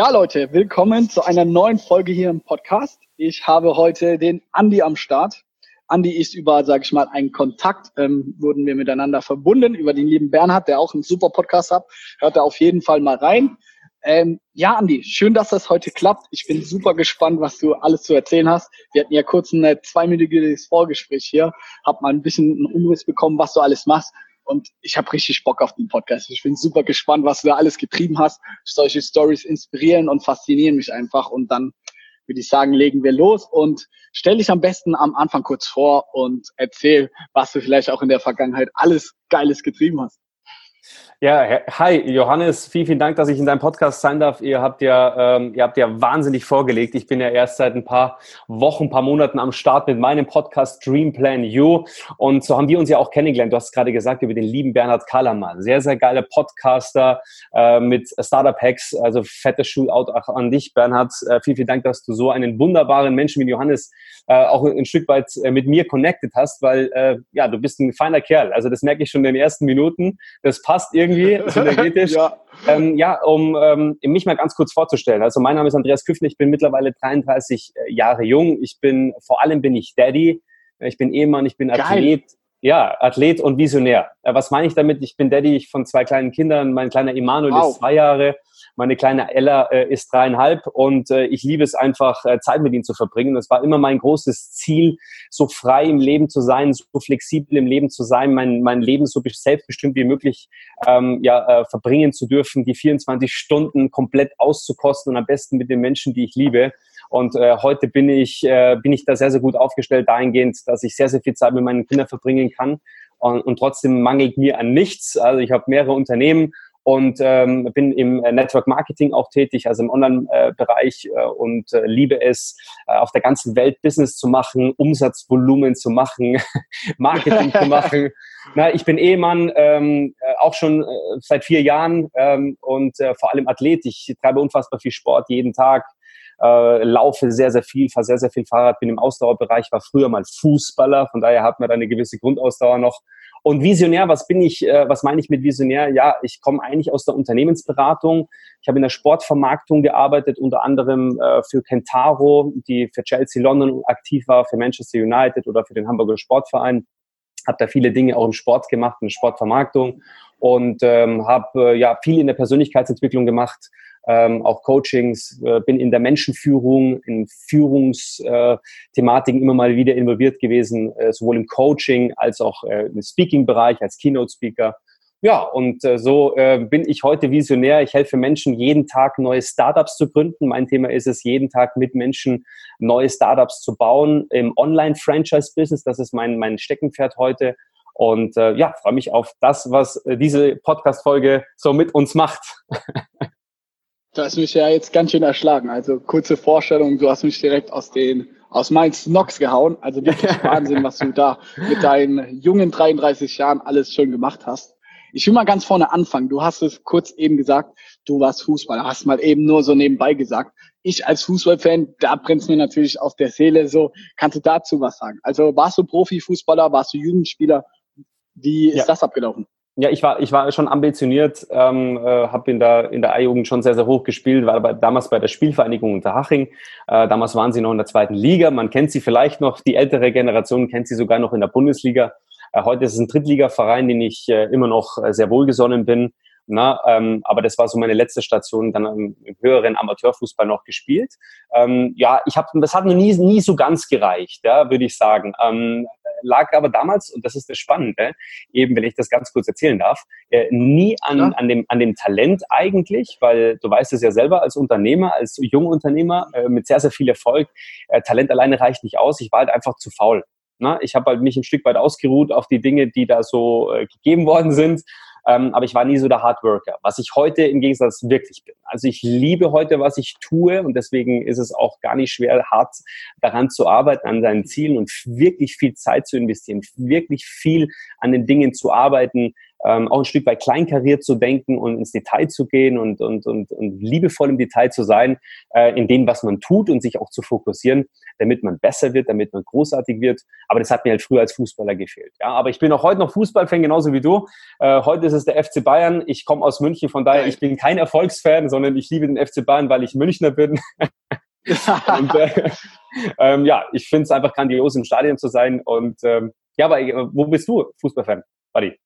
Ja, Leute, willkommen zu einer neuen Folge hier im Podcast. Ich habe heute den Andi am Start. Andi ist über, sage ich mal, einen Kontakt, ähm, wurden wir miteinander verbunden, über den lieben Bernhard, der auch einen super Podcast hat. Hört da auf jeden Fall mal rein. Ähm, ja, Andi, schön, dass das heute klappt. Ich bin super gespannt, was du alles zu erzählen hast. Wir hatten ja kurz ein zweiminütiges Vorgespräch hier, hab mal ein bisschen einen Umriss bekommen, was du alles machst. Und ich habe richtig Bock auf den Podcast. Ich bin super gespannt, was du da alles getrieben hast. Solche Stories inspirieren und faszinieren mich einfach. Und dann würde ich sagen, legen wir los und stell dich am besten am Anfang kurz vor und erzähl, was du vielleicht auch in der Vergangenheit alles Geiles getrieben hast. Ja, hi Johannes, vielen, vielen Dank, dass ich in deinem Podcast sein darf. Ihr habt ja, ähm, ihr habt ja wahnsinnig vorgelegt. Ich bin ja erst seit ein paar Wochen, ein paar Monaten am Start mit meinem Podcast Dream Plan You und so haben wir uns ja auch kennengelernt. Du hast gerade gesagt über den lieben Bernhard Kallermann, sehr, sehr geiler Podcaster äh, mit Startup Hacks. Also fettes Shootout auch an dich, Bernhard. Äh, vielen, vielen Dank, dass du so einen wunderbaren Menschen wie Johannes äh, auch ein Stück weit äh, mit mir connected hast, weil äh, ja, du bist ein feiner Kerl. Also das merke ich schon in den ersten Minuten. Das passt irgendwie irgendwie, synergetisch. ja. Ähm, ja, um ähm, mich mal ganz kurz vorzustellen. Also mein Name ist Andreas Küffner, ich bin mittlerweile 33 äh, Jahre jung. Ich bin, vor allem bin ich Daddy. Ich bin Ehemann, ich bin Geil. Athlet. Ja, Athlet und Visionär. Äh, was meine ich damit? Ich bin Daddy von zwei kleinen Kindern. Mein kleiner Emanuel wow. ist zwei Jahre. Meine kleine Ella äh, ist dreieinhalb und äh, ich liebe es einfach, äh, Zeit mit ihnen zu verbringen. Das war immer mein großes Ziel, so frei im Leben zu sein, so flexibel im Leben zu sein, mein, mein Leben so selbstbestimmt wie möglich ähm, ja, äh, verbringen zu dürfen, die 24 Stunden komplett auszukosten und am besten mit den Menschen, die ich liebe. Und äh, heute bin ich, äh, bin ich da sehr, sehr gut aufgestellt dahingehend, dass ich sehr, sehr viel Zeit mit meinen Kindern verbringen kann. Und, und trotzdem mangelt mir an nichts. Also ich habe mehrere Unternehmen und ähm, bin im äh, Network Marketing auch tätig, also im Online-Bereich äh, und äh, liebe es, äh, auf der ganzen Welt Business zu machen, Umsatzvolumen zu machen, Marketing zu machen. Na, ich bin Ehemann, ähm, äh, auch schon äh, seit vier Jahren ähm, und äh, vor allem Athlet. Ich treibe unfassbar viel Sport jeden Tag. Äh, laufe sehr, sehr viel, fahre sehr, sehr viel Fahrrad, bin im Ausdauerbereich, war früher mal Fußballer, von daher hat man da eine gewisse Grundausdauer noch und visionär, was bin ich, äh, was meine ich mit visionär? Ja, ich komme eigentlich aus der Unternehmensberatung. Ich habe in der Sportvermarktung gearbeitet, unter anderem äh, für Kentaro, die für Chelsea London aktiv war, für Manchester United oder für den Hamburger Sportverein. Habe da viele Dinge auch im Sport gemacht, in der Sportvermarktung und ähm, habe äh, ja viel in der Persönlichkeitsentwicklung gemacht ähm, auch Coachings, äh, bin in der Menschenführung, in Führungsthematiken immer mal wieder involviert gewesen, äh, sowohl im Coaching als auch äh, im Speaking-Bereich als Keynote-Speaker. Ja, und äh, so äh, bin ich heute Visionär. Ich helfe Menschen, jeden Tag neue Startups zu gründen. Mein Thema ist es, jeden Tag mit Menschen neue Startups zu bauen im Online-Franchise-Business. Das ist mein, mein Steckenpferd heute. Und äh, ja, freue mich auf das, was äh, diese Podcast-Folge so mit uns macht. Du hast mich ja jetzt ganz schön erschlagen. Also kurze Vorstellung, du hast mich direkt aus den aus meinen Snox gehauen. Also wirklich Wahnsinn, was du da mit deinen jungen 33 Jahren alles schon gemacht hast. Ich will mal ganz vorne anfangen. Du hast es kurz eben gesagt, du warst Fußballer, hast mal eben nur so nebenbei gesagt. Ich als Fußballfan, da brennt mir natürlich auf der Seele so. Kannst du dazu was sagen? Also warst du Profifußballer, warst du Jugendspieler? Wie ist ja. das abgelaufen? Ja, ich war, ich war schon ambitioniert, ähm, äh, habe in der, in der A-Jugend schon sehr, sehr hoch gespielt, war bei, damals bei der Spielvereinigung Unterhaching. Äh, damals waren sie noch in der zweiten Liga. Man kennt sie vielleicht noch, die ältere Generation kennt sie sogar noch in der Bundesliga. Äh, heute ist es ein Drittligaverein, den ich äh, immer noch äh, sehr wohlgesonnen bin. Na, ähm, aber das war so meine letzte Station, dann im, im höheren Amateurfußball noch gespielt. Ähm, ja, ich habe, das hat mir nie, nie so ganz gereicht, ja, würde ich sagen. Ähm, lag aber damals, und das ist das Spannende, eben, wenn ich das ganz kurz erzählen darf, äh, nie an, ja. an, dem, an dem Talent eigentlich, weil du weißt es ja selber als Unternehmer, als Jungunternehmer äh, mit sehr, sehr viel Erfolg, äh, Talent alleine reicht nicht aus. Ich war halt einfach zu faul. Na, ich habe halt mich ein Stück weit ausgeruht auf die Dinge, die da so äh, gegeben worden sind ähm, aber ich war nie so der Hardworker, was ich heute im Gegensatz wirklich bin. Also ich liebe heute, was ich tue und deswegen ist es auch gar nicht schwer, hart daran zu arbeiten, an seinen Zielen und wirklich viel Zeit zu investieren, wirklich viel an den Dingen zu arbeiten, ähm, auch ein Stück weit kleinkariert zu denken und ins Detail zu gehen und, und, und, und liebevoll im Detail zu sein, äh, in dem, was man tut und sich auch zu fokussieren, damit man besser wird, damit man großartig wird. Aber das hat mir halt früher als Fußballer gefehlt. Ja, aber ich bin auch heute noch Fußballfan, genauso wie du. Äh, heute ist es der FC Bayern. Ich komme aus München, von daher, ich bin kein Erfolgsfan, sondern ich liebe den FC Bayern, weil ich Münchner bin. und, äh, ähm, ja, ich finde es einfach grandios, im Stadion zu sein. Und ähm, ja, aber äh, wo bist du Fußballfan, Buddy?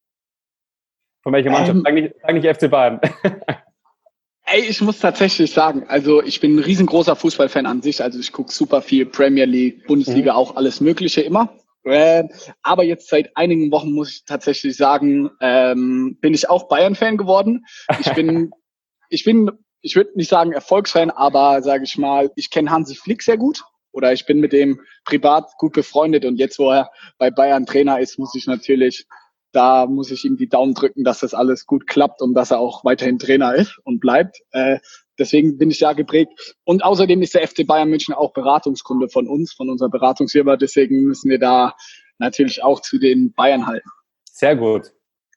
Von welcher Mannschaft? Ähm, sag, nicht, sag nicht FC Bayern. Ey, ich muss tatsächlich sagen, also ich bin ein riesengroßer Fußballfan an sich. Also ich gucke super viel Premier League, Bundesliga, mhm. auch alles Mögliche immer. Äh, aber jetzt seit einigen Wochen muss ich tatsächlich sagen, ähm, bin ich auch Bayern-Fan geworden. Ich bin, ich bin, ich würde nicht sagen Erfolgsfan, aber sage ich mal, ich kenne Hansi Flick sehr gut oder ich bin mit dem privat gut befreundet und jetzt, wo er bei Bayern Trainer ist, muss ich natürlich da muss ich ihm die Daumen drücken, dass das alles gut klappt und dass er auch weiterhin Trainer ist und bleibt. Äh, deswegen bin ich da geprägt. Und außerdem ist der FC Bayern München auch Beratungskunde von uns, von unserer Beratungsfirma. Deswegen müssen wir da natürlich auch zu den Bayern halten. Sehr gut.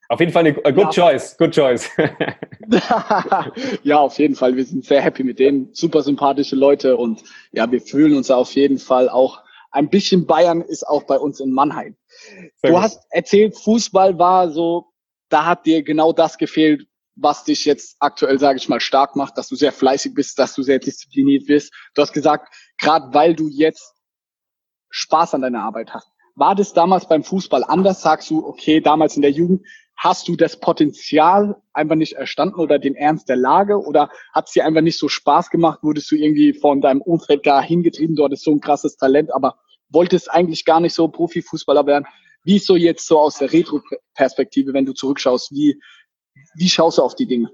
Auf jeden Fall eine a good ja. choice, good choice. ja, auf jeden Fall. Wir sind sehr happy mit denen. Super sympathische Leute und ja, wir fühlen uns auf jeden Fall auch ein bisschen Bayern ist auch bei uns in Mannheim. Sehr du gut. hast erzählt, Fußball war so, da hat dir genau das gefehlt, was dich jetzt aktuell, sage ich mal, stark macht, dass du sehr fleißig bist, dass du sehr diszipliniert bist. Du hast gesagt, gerade weil du jetzt Spaß an deiner Arbeit hast. War das damals beim Fußball anders? Sagst du, okay, damals in der Jugend, hast du das Potenzial einfach nicht erstanden oder den Ernst der Lage oder hat es dir einfach nicht so Spaß gemacht? Wurdest du irgendwie von deinem Umfeld da hingetrieben? Du hattest so ein krasses Talent, aber wolltest eigentlich gar nicht so Profifußballer werden. Wie ist so jetzt so aus der Retro-Perspektive, wenn du zurückschaust? Wie, wie schaust du auf die Dinge?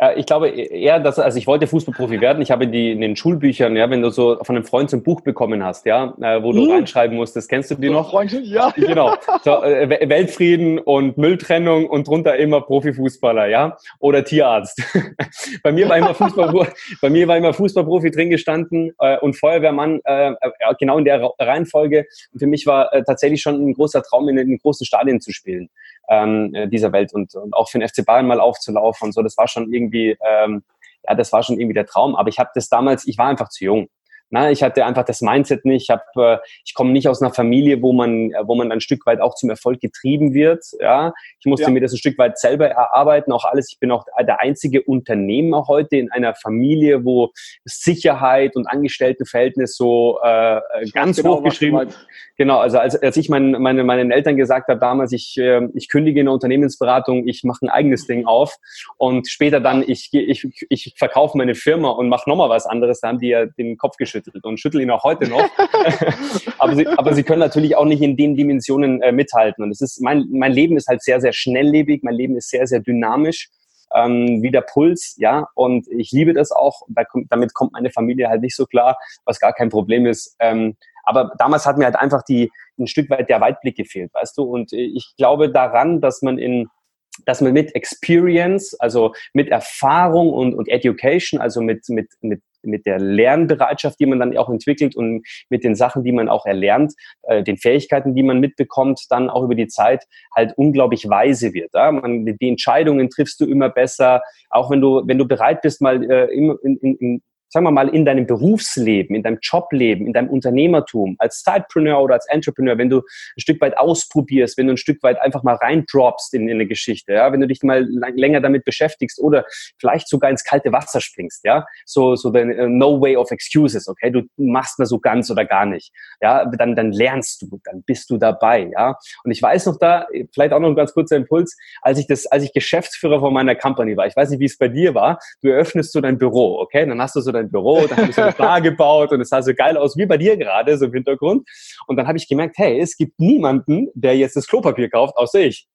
Äh, ich glaube eher, dass, also ich wollte Fußballprofi werden. Ich habe die, in den Schulbüchern, ja, wenn du so von einem Freund so ein Buch bekommen hast, ja, äh, wo du hm. reinschreiben musstest, kennst du die noch? Freundchen, ja. Genau. So, äh, Weltfrieden und Mülltrennung und drunter immer Profifußballer, ja, oder Tierarzt. bei mir war immer Fußball, bei mir war immer Fußballprofi drin gestanden äh, und Feuerwehrmann, äh, genau in der Reihenfolge. Und für mich war tatsächlich schon ein großer Traum, in den großen Stadien zu spielen ähm, dieser Welt und, und auch für den FC Bayern mal aufzulaufen und so. Das war schon irgendwie, ähm, ja, das war schon irgendwie der Traum. Aber ich habe das damals, ich war einfach zu jung. Na, ich hatte einfach das Mindset nicht. Ich, hab, äh, ich komme nicht aus einer Familie, wo man, wo man ein Stück weit auch zum Erfolg getrieben wird. Ja, ich musste ja. mir das ein Stück weit selber erarbeiten. Auch alles. Ich bin auch der einzige Unternehmer heute in einer Familie, wo Sicherheit und Angestelltenverhältnis so äh, ganz genau, hoch geschrieben. Genau. Also als, als ich mein, meine meinen Eltern gesagt habe damals, ich äh, ich kündige in der Unternehmensberatung, ich mache ein eigenes Ding auf und später dann ich ich ich verkaufe meine Firma und mache nochmal was anderes. Da haben die ja den Kopf geschüttelt geschüttelt und schüttel ihn auch heute noch. aber, sie, aber sie können natürlich auch nicht in den Dimensionen äh, mithalten. Und es ist, mein, mein Leben ist halt sehr, sehr schnelllebig, mein Leben ist sehr, sehr dynamisch. Ähm, wie der Puls, ja, und ich liebe das auch. damit kommt meine Familie halt nicht so klar, was gar kein Problem ist. Ähm, aber damals hat mir halt einfach die ein Stück weit der Weitblick gefehlt, weißt du. Und ich glaube daran, dass man in dass man mit Experience, also mit Erfahrung und, und Education, also mit, mit, mit, mit der Lernbereitschaft, die man dann auch entwickelt und mit den Sachen, die man auch erlernt, äh, den Fähigkeiten, die man mitbekommt, dann auch über die Zeit halt unglaublich weise wird. Ja? Man, die Entscheidungen triffst du immer besser, auch wenn du, wenn du bereit bist, mal äh, in, in, in, sagen wir mal, in deinem Berufsleben, in deinem Jobleben, in deinem Unternehmertum, als Sidepreneur oder als Entrepreneur, wenn du ein Stück weit ausprobierst, wenn du ein Stück weit einfach mal reindroppst in, in eine Geschichte, ja, wenn du dich mal länger damit beschäftigst oder vielleicht sogar ins kalte Wasser springst, ja, so, so the uh, no way of excuses, okay, du machst mal so ganz oder gar nicht, ja, dann, dann lernst du, dann bist du dabei, ja. Und ich weiß noch da, vielleicht auch noch ein ganz kurzer Impuls, als ich das, als ich Geschäftsführer von meiner Company war, ich weiß nicht, wie es bei dir war, du eröffnest so dein Büro, okay, dann hast du so dein Büro, da habe ich so eine Bar gebaut und es sah so geil aus, wie bei dir gerade, so im Hintergrund. Und dann habe ich gemerkt, hey, es gibt niemanden, der jetzt das Klopapier kauft, außer ich.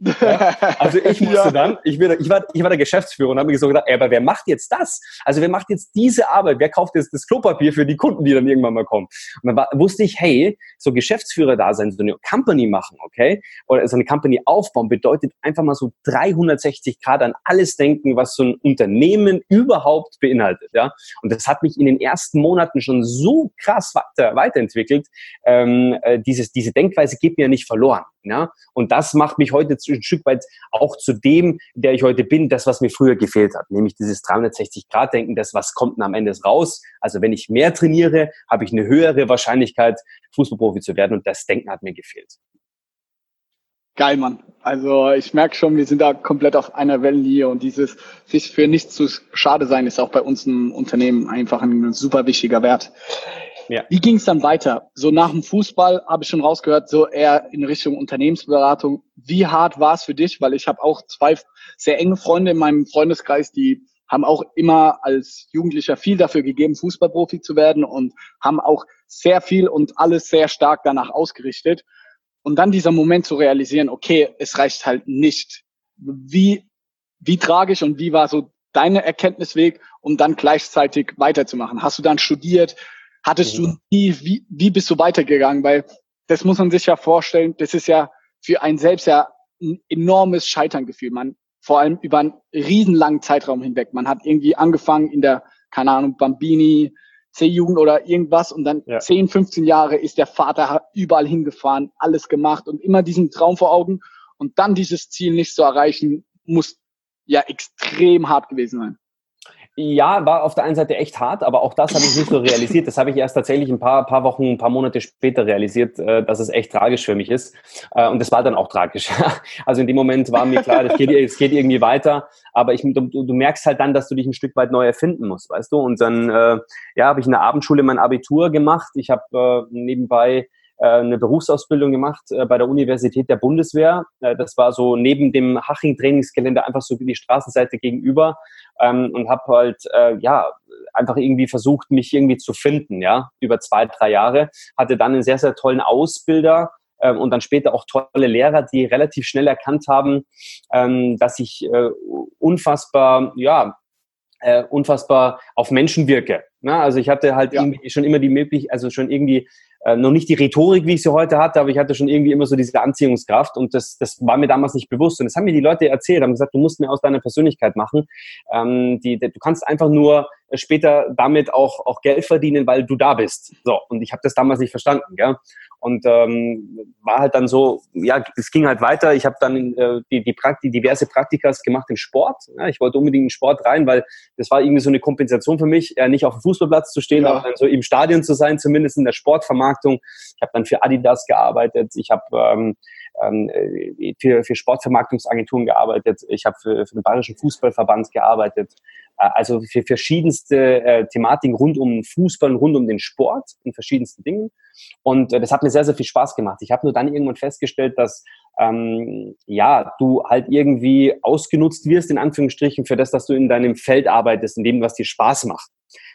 Ja? Also ich musste ja. dann, ich, bin, ich, war, ich war der Geschäftsführer und habe mir so gedacht, ey, aber wer macht jetzt das? Also wer macht jetzt diese Arbeit? Wer kauft jetzt das Klopapier für die Kunden, die dann irgendwann mal kommen? Und dann war, wusste ich, hey, so Geschäftsführer da sein, so eine Company machen, okay? Oder so eine Company aufbauen, bedeutet einfach mal so 360 Grad an alles denken, was so ein Unternehmen überhaupt beinhaltet, ja? Und das hat mich in den ersten Monaten schon so krass weiter, weiterentwickelt. Ähm, äh, dieses, diese Denkweise geht mir ja nicht verloren, ja? Und das macht mich heute ein Stück weit auch zu dem, der ich heute bin, das, was mir früher gefehlt hat, nämlich dieses 360-Grad-Denken, das, was kommt denn am Ende raus. Also wenn ich mehr trainiere, habe ich eine höhere Wahrscheinlichkeit, Fußballprofi zu werden und das Denken hat mir gefehlt. Geil, Mann. Also ich merke schon, wir sind da komplett auf einer Wellenlinie und dieses sich für nichts zu schade sein ist auch bei uns im Unternehmen einfach ein super wichtiger Wert. Ja. Wie ging es dann weiter? So nach dem Fußball habe ich schon rausgehört, so eher in Richtung Unternehmensberatung. Wie hart war es für dich? Weil ich habe auch zwei sehr enge Freunde in meinem Freundeskreis, die haben auch immer als Jugendlicher viel dafür gegeben, Fußballprofi zu werden und haben auch sehr viel und alles sehr stark danach ausgerichtet. Und dann dieser Moment zu realisieren, okay, es reicht halt nicht. Wie, wie tragisch und wie war so deine Erkenntnisweg, um dann gleichzeitig weiterzumachen? Hast du dann studiert? Hattest mhm. du nie, wie, wie bist du weitergegangen? Weil das muss man sich ja vorstellen, das ist ja für einen selbst ja ein enormes Scheiterngefühl. Man, vor allem über einen riesenlangen Zeitraum hinweg. Man hat irgendwie angefangen in der, keine Ahnung, Bambini, C-Jugend oder irgendwas und dann ja. 10, 15 Jahre ist der Vater überall hingefahren, alles gemacht und immer diesen Traum vor Augen und dann dieses Ziel nicht zu erreichen, muss ja extrem hart gewesen sein. Ja, war auf der einen Seite echt hart, aber auch das habe ich nicht so realisiert. Das habe ich erst tatsächlich ein paar, paar Wochen, ein paar Monate später realisiert, äh, dass es echt tragisch für mich ist. Äh, und das war dann auch tragisch. Also in dem Moment war mir klar, es geht, geht irgendwie weiter, aber ich, du, du merkst halt dann, dass du dich ein Stück weit neu erfinden musst, weißt du? Und dann äh, ja, habe ich in der Abendschule mein Abitur gemacht. Ich habe nebenbei eine Berufsausbildung gemacht bei der Universität der Bundeswehr. das war so neben dem Haching-Trainingsgelände einfach so die Straßenseite gegenüber ähm, und habe halt äh, ja einfach irgendwie versucht, mich irgendwie zu finden, ja, über zwei, drei Jahre. Hatte dann einen sehr, sehr tollen Ausbilder, ähm, und dann später auch tolle Lehrer, die relativ schnell erkannt haben, ähm, dass ich äh, unfassbar, ja, äh, unfassbar auf Menschen wirke. Ne? Also ich hatte halt ja. irgendwie schon immer die Möglichkeit, also schon irgendwie äh, noch nicht die Rhetorik, wie ich sie heute hatte, aber ich hatte schon irgendwie immer so diese Anziehungskraft und das, das war mir damals nicht bewusst. Und das haben mir die Leute erzählt, haben gesagt, du musst mir aus deiner Persönlichkeit machen. Ähm, die, die, du kannst einfach nur später damit auch, auch Geld verdienen, weil du da bist. So, und ich habe das damals nicht verstanden. Gell? Und ähm, war halt dann so, ja, es ging halt weiter. Ich habe dann äh, die, die, Prakti diverse Praktikas gemacht im Sport. Ja, ich wollte unbedingt in den Sport rein, weil das war irgendwie so eine Kompensation für mich, äh, nicht auf dem Fußballplatz zu stehen, ja. aber dann so im Stadion zu sein, zumindest in der Sportvermarktung. Ich habe dann für Adidas gearbeitet. Ich habe ähm, ähm, äh, für, für Sportvermarktungsagenturen gearbeitet. Ich habe für, für den Bayerischen Fußballverband gearbeitet. Äh, also für verschiedenste äh, Thematiken rund um Fußball und rund um den Sport in verschiedensten Dingen. Und äh, das hat mir sehr, sehr viel Spaß gemacht. Ich habe nur dann irgendwann festgestellt, dass ähm, ja, du halt irgendwie ausgenutzt wirst, in Anführungsstrichen, für das, dass du in deinem Feld arbeitest, in dem, was dir Spaß macht.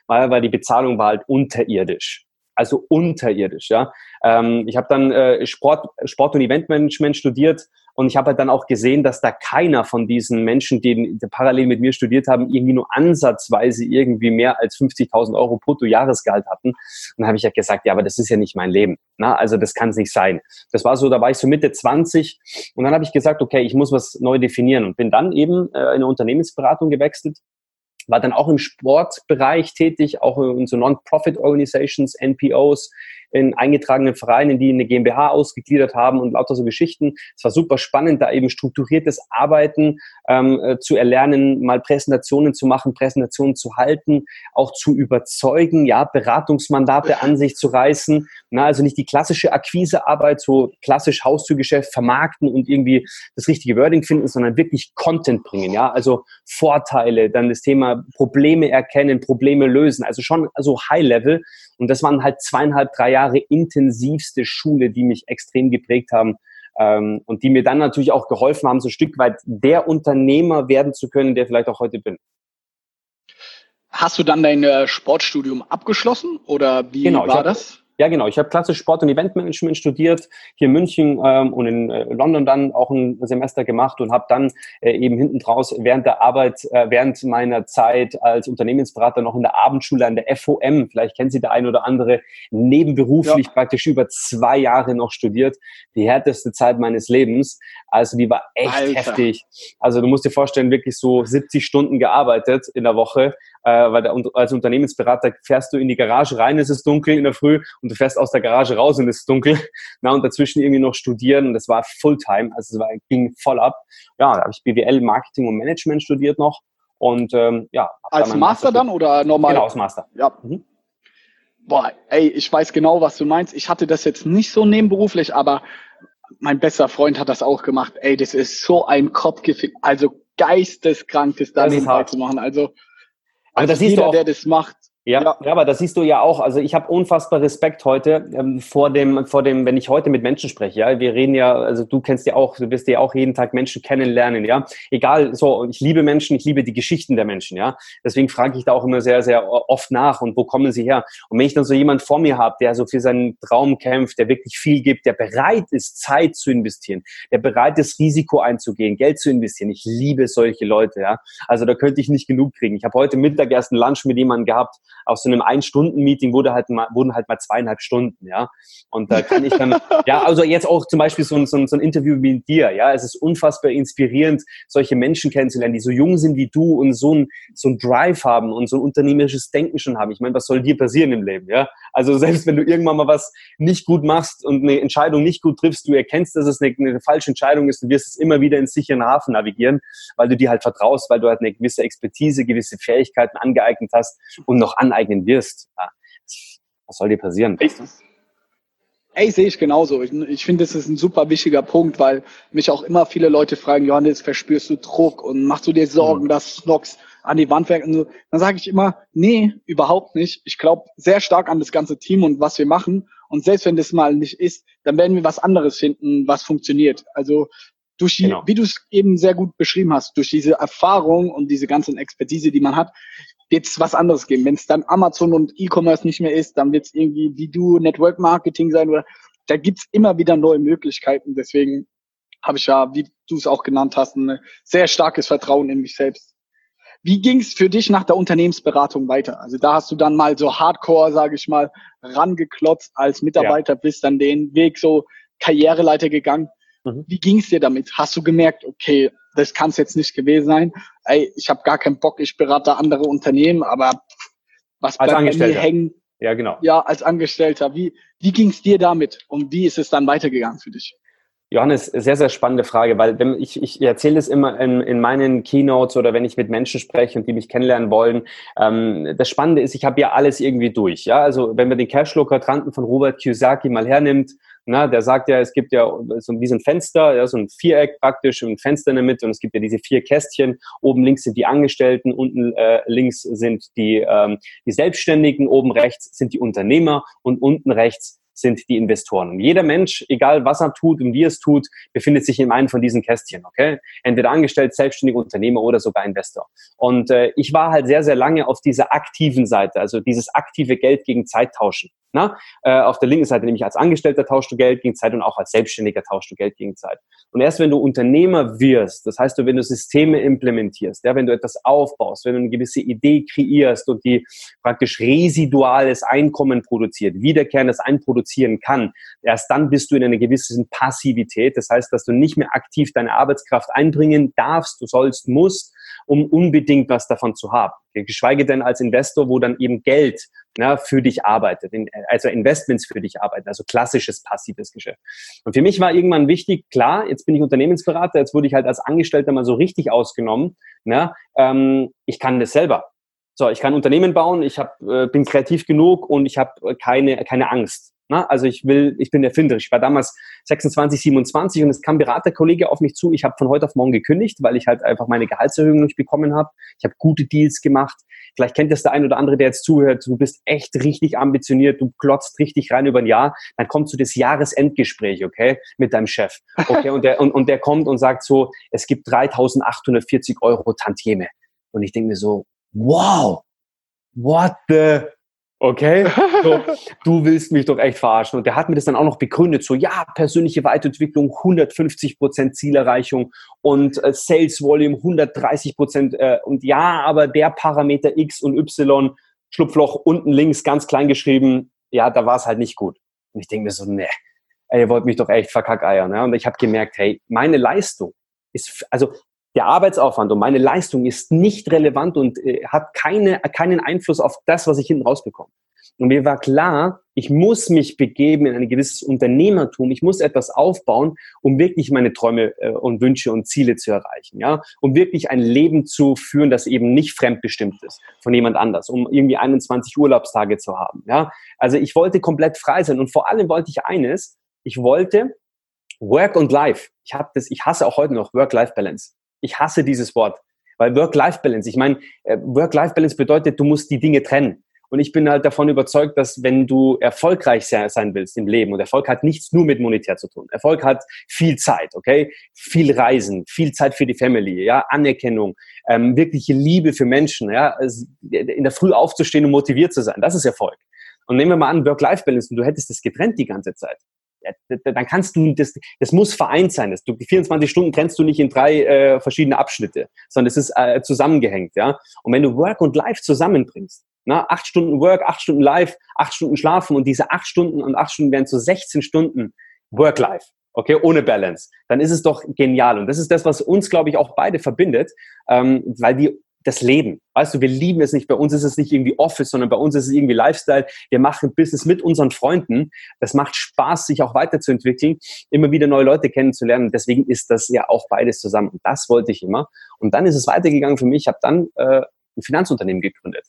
Weil, weil die Bezahlung war halt unterirdisch also unterirdisch. Ja, ähm, ich habe dann äh, Sport, Sport und Eventmanagement studiert und ich habe halt dann auch gesehen, dass da keiner von diesen Menschen, die, die parallel mit mir studiert haben, irgendwie nur ansatzweise irgendwie mehr als 50.000 Euro brutto Jahresgehalt hatten. Und dann habe ich ja halt gesagt, ja, aber das ist ja nicht mein Leben. Na, also das kann es nicht sein. Das war so, da war ich so Mitte 20 und dann habe ich gesagt, okay, ich muss was neu definieren und bin dann eben äh, in eine Unternehmensberatung gewechselt war dann auch im Sportbereich tätig, auch in so Non-Profit-Organizations, NPOs, in eingetragenen Vereinen, die eine GmbH ausgegliedert haben und lauter so Geschichten. Es war super spannend, da eben strukturiertes Arbeiten ähm, äh, zu erlernen, mal Präsentationen zu machen, Präsentationen zu halten, auch zu überzeugen, ja, Beratungsmandate an sich zu reißen. Na, also nicht die klassische Akquisearbeit, so klassisch Haustürgeschäft vermarkten und irgendwie das richtige Wording finden, sondern wirklich Content bringen, ja, also Vorteile, dann das Thema Probleme erkennen, Probleme lösen, also schon also High Level und das waren halt zweieinhalb, drei Jahre intensivste Schule, die mich extrem geprägt haben ähm, und die mir dann natürlich auch geholfen haben, so ein Stück weit der Unternehmer werden zu können, der vielleicht auch heute bin. Hast du dann dein äh, Sportstudium abgeschlossen oder wie genau, war das? Ja, genau. Ich habe klassisch Sport- und Eventmanagement studiert, hier in München ähm, und in äh, London dann auch ein Semester gemacht und habe dann äh, eben hinten draus während der Arbeit, äh, während meiner Zeit als Unternehmensberater noch in der Abendschule an der FOM, vielleicht kennt Sie der ein oder andere, nebenberuflich ja. praktisch über zwei Jahre noch studiert. Die härteste Zeit meines Lebens. Also die war echt Alter. heftig. Also du musst dir vorstellen, wirklich so 70 Stunden gearbeitet in der Woche äh, weil der, als Unternehmensberater fährst du in die Garage rein, ist es dunkel in der Früh und du fährst aus der Garage raus und es ist dunkel. Na, und dazwischen irgendwie noch studieren und das war Fulltime, also es war, ging voll ab. Ja, da habe ich BWL, Marketing und Management studiert noch und ähm, ja. Als dann Master dann oder normal? Genau, als Master. Ja. Mhm. Boah, ey, ich weiß genau, was du meinst. Ich hatte das jetzt nicht so nebenberuflich, aber mein bester Freund hat das auch gemacht. Ey, das ist so ein Kopfgefühl, also geisteskrank, das da nebenbei zu machen. Also also jeder, auch, der das macht, ja, ja, aber das siehst du ja auch. Also ich habe unfassbar Respekt heute ähm, vor dem, vor dem, wenn ich heute mit Menschen spreche. Ja, wir reden ja, also du kennst ja auch, du wirst ja auch jeden Tag Menschen kennenlernen. Ja, egal. So, ich liebe Menschen, ich liebe die Geschichten der Menschen. Ja, deswegen frage ich da auch immer sehr, sehr oft nach und wo kommen sie her? Und wenn ich dann so jemand vor mir habe, der so für seinen Traum kämpft, der wirklich viel gibt, der bereit ist, Zeit zu investieren, der bereit ist, Risiko einzugehen, Geld zu investieren. Ich liebe solche Leute. Ja, also da könnte ich nicht genug kriegen. Ich habe heute Mittag erst einen Lunch mit jemandem gehabt aus so einem Ein-Stunden-Meeting wurde halt mal, wurden halt mal zweieinhalb Stunden, ja. Und da kann ich dann, ja, also jetzt auch zum Beispiel so ein, so, ein, so ein Interview wie mit dir, ja. Es ist unfassbar inspirierend, solche Menschen kennenzulernen, die so jung sind wie du und so ein, so ein Drive haben und so ein unternehmerisches Denken schon haben. Ich meine, was soll dir passieren im Leben, ja? Also selbst wenn du irgendwann mal was nicht gut machst und eine Entscheidung nicht gut triffst, du erkennst, dass es eine, eine falsche Entscheidung ist, du wirst es immer wieder ins sicheren Hafen navigieren, weil du dir halt vertraust, weil du halt eine gewisse Expertise, gewisse Fähigkeiten angeeignet hast und noch aneignen wirst. Ja, was soll dir passieren? Ey, sehe ich genauso. Ich, ich finde, das ist ein super wichtiger Punkt, weil mich auch immer viele Leute fragen, Johannes, verspürst du Druck und machst du dir Sorgen, mhm. dass Snox an die Wand werken? So. Dann sage ich immer, nee, überhaupt nicht. Ich glaube sehr stark an das ganze Team und was wir machen. Und selbst wenn das mal nicht ist, dann werden wir was anderes finden, was funktioniert. Also durch die, genau. wie du es eben sehr gut beschrieben hast, durch diese Erfahrung und diese ganzen Expertise, die man hat, wird es was anderes geben. Wenn es dann Amazon und E-Commerce nicht mehr ist, dann wird es irgendwie wie du Network Marketing sein oder da gibt's immer wieder neue Möglichkeiten. Deswegen habe ich ja, wie du es auch genannt hast, ein sehr starkes Vertrauen in mich selbst. Wie ging's für dich nach der Unternehmensberatung weiter? Also da hast du dann mal so Hardcore, sage ich mal, rangeklotzt als Mitarbeiter, ja. bist dann den Weg so Karriereleiter gegangen. Mhm. Wie ging's dir damit? Hast du gemerkt, okay, das kann es jetzt nicht gewesen sein. Ey, ich habe gar keinen Bock, ich berate andere Unternehmen, aber was als bleibt bei mir hängen? Ja, genau. Ja, als Angestellter. Wie, wie ging es dir damit und wie ist es dann weitergegangen für dich? Johannes, sehr, sehr spannende Frage, weil wenn ich, ich erzähle es immer in, in meinen Keynotes oder wenn ich mit Menschen spreche und die mich kennenlernen wollen. Ähm, das Spannende ist, ich habe ja alles irgendwie durch. Ja, also wenn man den Cashflow-Quadranten von Robert Kiyosaki mal hernimmt, na, der sagt ja, es gibt ja so wie ein Fenster, ja, so ein Viereck praktisch, ein Fenster in der Mitte und es gibt ja diese vier Kästchen. Oben links sind die Angestellten, unten äh, links sind die, ähm, die Selbstständigen, oben rechts sind die Unternehmer und unten rechts sind die Investoren. Und jeder Mensch, egal was er tut und wie er es tut, befindet sich in einem von diesen Kästchen, okay? Entweder angestellt, selbstständiger Unternehmer oder sogar Investor. Und äh, ich war halt sehr, sehr lange auf dieser aktiven Seite, also dieses aktive Geld gegen Zeit tauschen. Na? Äh, auf der linken Seite nämlich als Angestellter tauschst du Geld gegen Zeit und auch als Selbstständiger tauschst du Geld gegen Zeit. Und erst wenn du Unternehmer wirst, das heißt, wenn du Systeme implementierst, ja, wenn du etwas aufbaust, wenn du eine gewisse Idee kreierst und die praktisch residuales Einkommen produziert, wiederkehrendes einproduzieren kann, erst dann bist du in einer gewissen Passivität. Das heißt, dass du nicht mehr aktiv deine Arbeitskraft einbringen darfst, du sollst, musst, um unbedingt was davon zu haben. Geschweige denn als Investor, wo dann eben Geld na, für dich arbeitet, in, also Investments für dich arbeiten, also klassisches passives Geschäft. Und für mich war irgendwann wichtig, klar, jetzt bin ich Unternehmensberater, jetzt wurde ich halt als Angestellter mal so richtig ausgenommen. Na, ähm, ich kann das selber. So, ich kann Unternehmen bauen, ich hab, äh, bin kreativ genug und ich habe keine, keine Angst. Na, also ich will, ich bin erfinderisch. Ich war damals 26, 27 und es kam Beraterkollege auf mich zu. Ich habe von heute auf morgen gekündigt, weil ich halt einfach meine Gehaltserhöhung nicht bekommen habe. Ich habe gute Deals gemacht. Vielleicht kennt das der ein oder andere, der jetzt zuhört. Du bist echt richtig ambitioniert. Du klotzt richtig rein über ein Jahr. Dann kommt so das Jahresendgespräch, okay, mit deinem Chef. Okay, und der, und, und der kommt und sagt so, es gibt 3.840 Euro Tantieme. Und ich denke mir so, wow, what the Okay, so, du willst mich doch echt verarschen. Und der hat mir das dann auch noch begründet, so ja, persönliche Weiterentwicklung, 150 Prozent Zielerreichung und äh, Sales Volume 130 Prozent. Äh, und ja, aber der Parameter X und Y, Schlupfloch unten links ganz klein geschrieben, ja, da war es halt nicht gut. Und ich denke mir so, ne, ihr wollt mich doch echt verkackeiern. Ja? Und ich habe gemerkt, hey, meine Leistung ist, also der Arbeitsaufwand und meine Leistung ist nicht relevant und äh, hat keine, keinen Einfluss auf das, was ich hinten rausbekomme. Und mir war klar, ich muss mich begeben in ein gewisses Unternehmertum. Ich muss etwas aufbauen, um wirklich meine Träume äh, und Wünsche und Ziele zu erreichen. Ja, um wirklich ein Leben zu führen, das eben nicht fremdbestimmt ist von jemand anders, um irgendwie 21 Urlaubstage zu haben. Ja, also ich wollte komplett frei sein und vor allem wollte ich eines. Ich wollte Work und Life. Ich habe das, ich hasse auch heute noch Work-Life-Balance. Ich hasse dieses Wort, weil Work-Life-Balance, ich meine, äh, Work-Life-Balance bedeutet, du musst die Dinge trennen. Und ich bin halt davon überzeugt, dass wenn du erfolgreich sein willst im Leben, und Erfolg hat nichts nur mit monetär zu tun. Erfolg hat viel Zeit, okay? Viel Reisen, viel Zeit für die Family, ja, Anerkennung, ähm, wirkliche Liebe für Menschen, ja, in der Früh aufzustehen und motiviert zu sein. Das ist Erfolg. Und nehmen wir mal an, Work-Life-Balance, und du hättest das getrennt die ganze Zeit dann kannst du, das, das muss vereint sein. Das, du, 24 Stunden trennst du nicht in drei äh, verschiedene Abschnitte, sondern es ist äh, zusammengehängt. Ja? Und wenn du Work und Life zusammenbringst, na, acht Stunden Work, acht Stunden Life, acht Stunden Schlafen und diese acht Stunden und acht Stunden werden zu 16 Stunden Work-Life, okay, ohne Balance, dann ist es doch genial. Und das ist das, was uns, glaube ich, auch beide verbindet, ähm, weil wir das Leben. Weißt du, wir lieben es nicht. Bei uns ist es nicht irgendwie Office, sondern bei uns ist es irgendwie Lifestyle. Wir machen Business mit unseren Freunden. Das macht Spaß, sich auch weiterzuentwickeln, immer wieder neue Leute kennenzulernen. Deswegen ist das ja auch beides zusammen. Und das wollte ich immer. Und dann ist es weitergegangen für mich. Ich habe dann äh, ein Finanzunternehmen gegründet.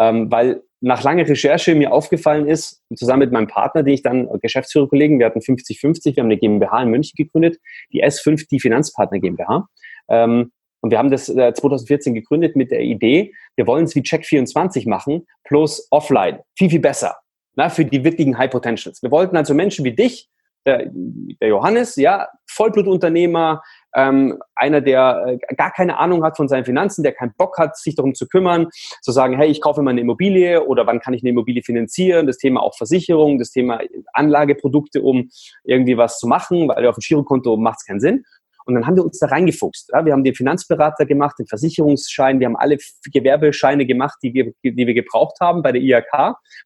Ähm, weil nach langer Recherche mir aufgefallen ist, zusammen mit meinem Partner, den ich dann Geschäftsführerkollegen, wir hatten 50-50, wir haben eine GmbH in München gegründet, die S5, die Finanzpartner GmbH. Ähm, und wir haben das äh, 2014 gegründet mit der Idee, wir wollen es wie Check24 machen, plus offline. Viel, viel besser. Na, für die wirklichen High Potentials. Wir wollten also Menschen wie dich, der, der Johannes, ja, Vollblutunternehmer, ähm, einer, der äh, gar keine Ahnung hat von seinen Finanzen, der keinen Bock hat, sich darum zu kümmern, zu sagen, hey, ich kaufe mal eine Immobilie oder wann kann ich eine Immobilie finanzieren, das Thema auch Versicherung, das Thema Anlageprodukte, um irgendwie was zu machen, weil auf dem Girokonto macht es keinen Sinn. Und dann haben wir uns da reingefuchst. Ja? Wir haben den Finanzberater gemacht, den Versicherungsschein, wir haben alle Gewerbescheine gemacht, die wir, die wir gebraucht haben bei der IHK.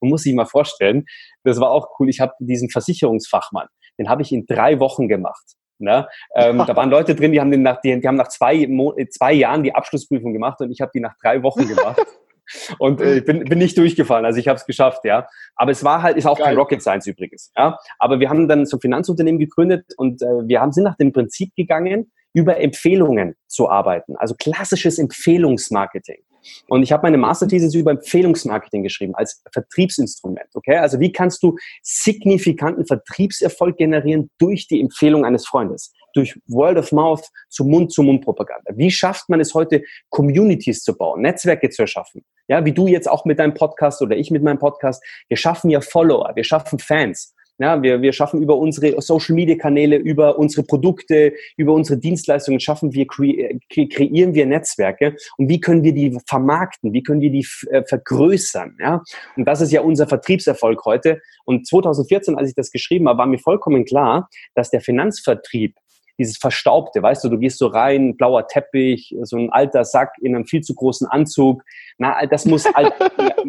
Man muss sich mal vorstellen, das war auch cool. Ich habe diesen Versicherungsfachmann, den habe ich in drei Wochen gemacht. Ne? Ähm, da waren Leute drin, die haben, nach, die, die haben nach zwei, zwei Jahren die Abschlussprüfung gemacht und ich habe die nach drei Wochen gemacht. und äh, bin, bin nicht durchgefallen. Also ich habe es geschafft, ja. Aber es war halt, ist auch Geil. kein Rocket Science übrigens. Ja. Aber wir haben dann so ein Finanzunternehmen gegründet und äh, wir haben sind nach dem Prinzip gegangen, über Empfehlungen zu arbeiten. Also klassisches Empfehlungsmarketing. Und ich habe meine Masterthesis über Empfehlungsmarketing geschrieben als Vertriebsinstrument. Okay, also wie kannst du signifikanten Vertriebserfolg generieren durch die Empfehlung eines Freundes? Durch Word of Mouth zu Mund-zu-Mund-Propaganda. Wie schafft man es heute, Communities zu bauen, Netzwerke zu erschaffen? Ja, wie du jetzt auch mit deinem Podcast oder ich mit meinem Podcast. Wir schaffen ja Follower, wir schaffen Fans. Ja, wir, wir schaffen über unsere Social Media Kanäle, über unsere Produkte, über unsere Dienstleistungen, schaffen wir, kre kreieren wir Netzwerke und wie können wir die vermarkten, wie können wir die äh, vergrößern, ja? Und das ist ja unser Vertriebserfolg heute. Und 2014, als ich das geschrieben habe, war mir vollkommen klar, dass der Finanzvertrieb dieses Verstaubte, weißt du, du gehst so rein, blauer Teppich, so ein alter Sack in einem viel zu großen Anzug. Na, das muss halt,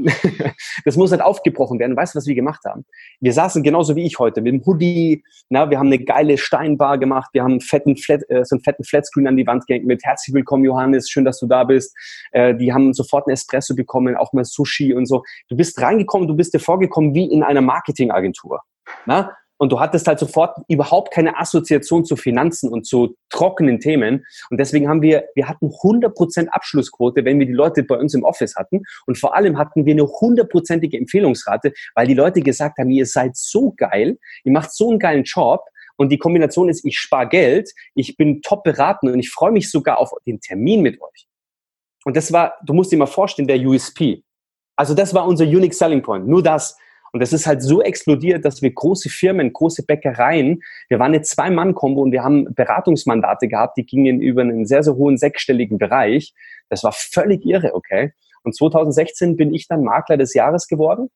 das muss halt aufgebrochen werden. Weißt du, was wir gemacht haben? Wir saßen genauso wie ich heute mit dem Hoodie, na, wir haben eine geile Steinbar gemacht, wir haben einen fetten Flat, äh, so einen fetten Flatscreen an die Wand gehängt mit Herzlich willkommen, Johannes, schön, dass du da bist. Äh, die haben sofort einen Espresso bekommen, auch mal Sushi und so. Du bist reingekommen, du bist dir vorgekommen wie in einer Marketingagentur. Na? Und du hattest halt sofort überhaupt keine Assoziation zu Finanzen und zu trockenen Themen. Und deswegen haben wir, wir hatten 100% Abschlussquote, wenn wir die Leute bei uns im Office hatten. Und vor allem hatten wir eine hundertprozentige Empfehlungsrate, weil die Leute gesagt haben, ihr seid so geil, ihr macht so einen geilen Job. Und die Kombination ist, ich spare Geld, ich bin top beraten und ich freue mich sogar auf den Termin mit euch. Und das war, du musst dir mal vorstellen, der USP. Also das war unser Unique Selling Point. Nur das, und das ist halt so explodiert, dass wir große Firmen, große Bäckereien, wir waren eine Zwei-Mann-Kombo und wir haben Beratungsmandate gehabt, die gingen über einen sehr, sehr hohen sechsstelligen Bereich. Das war völlig irre, okay? Und 2016 bin ich dann Makler des Jahres geworden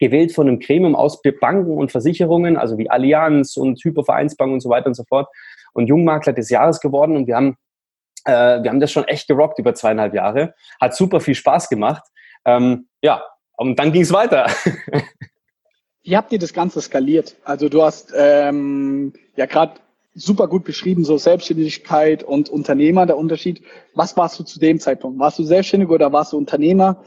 gewählt von einem Gremium aus Banken und Versicherungen, also wie Allianz und Hypervereinsbank und so weiter und so fort und Jungmakler des Jahres geworden und wir haben äh, wir haben das schon echt gerockt über zweieinhalb Jahre. Hat super viel Spaß gemacht. Ähm, ja, und dann ging es weiter. Wie habt ihr das Ganze skaliert? Also du hast ähm, ja gerade super gut beschrieben, so Selbstständigkeit und Unternehmer, der Unterschied. Was warst du zu dem Zeitpunkt? Warst du selbstständig oder warst du Unternehmer?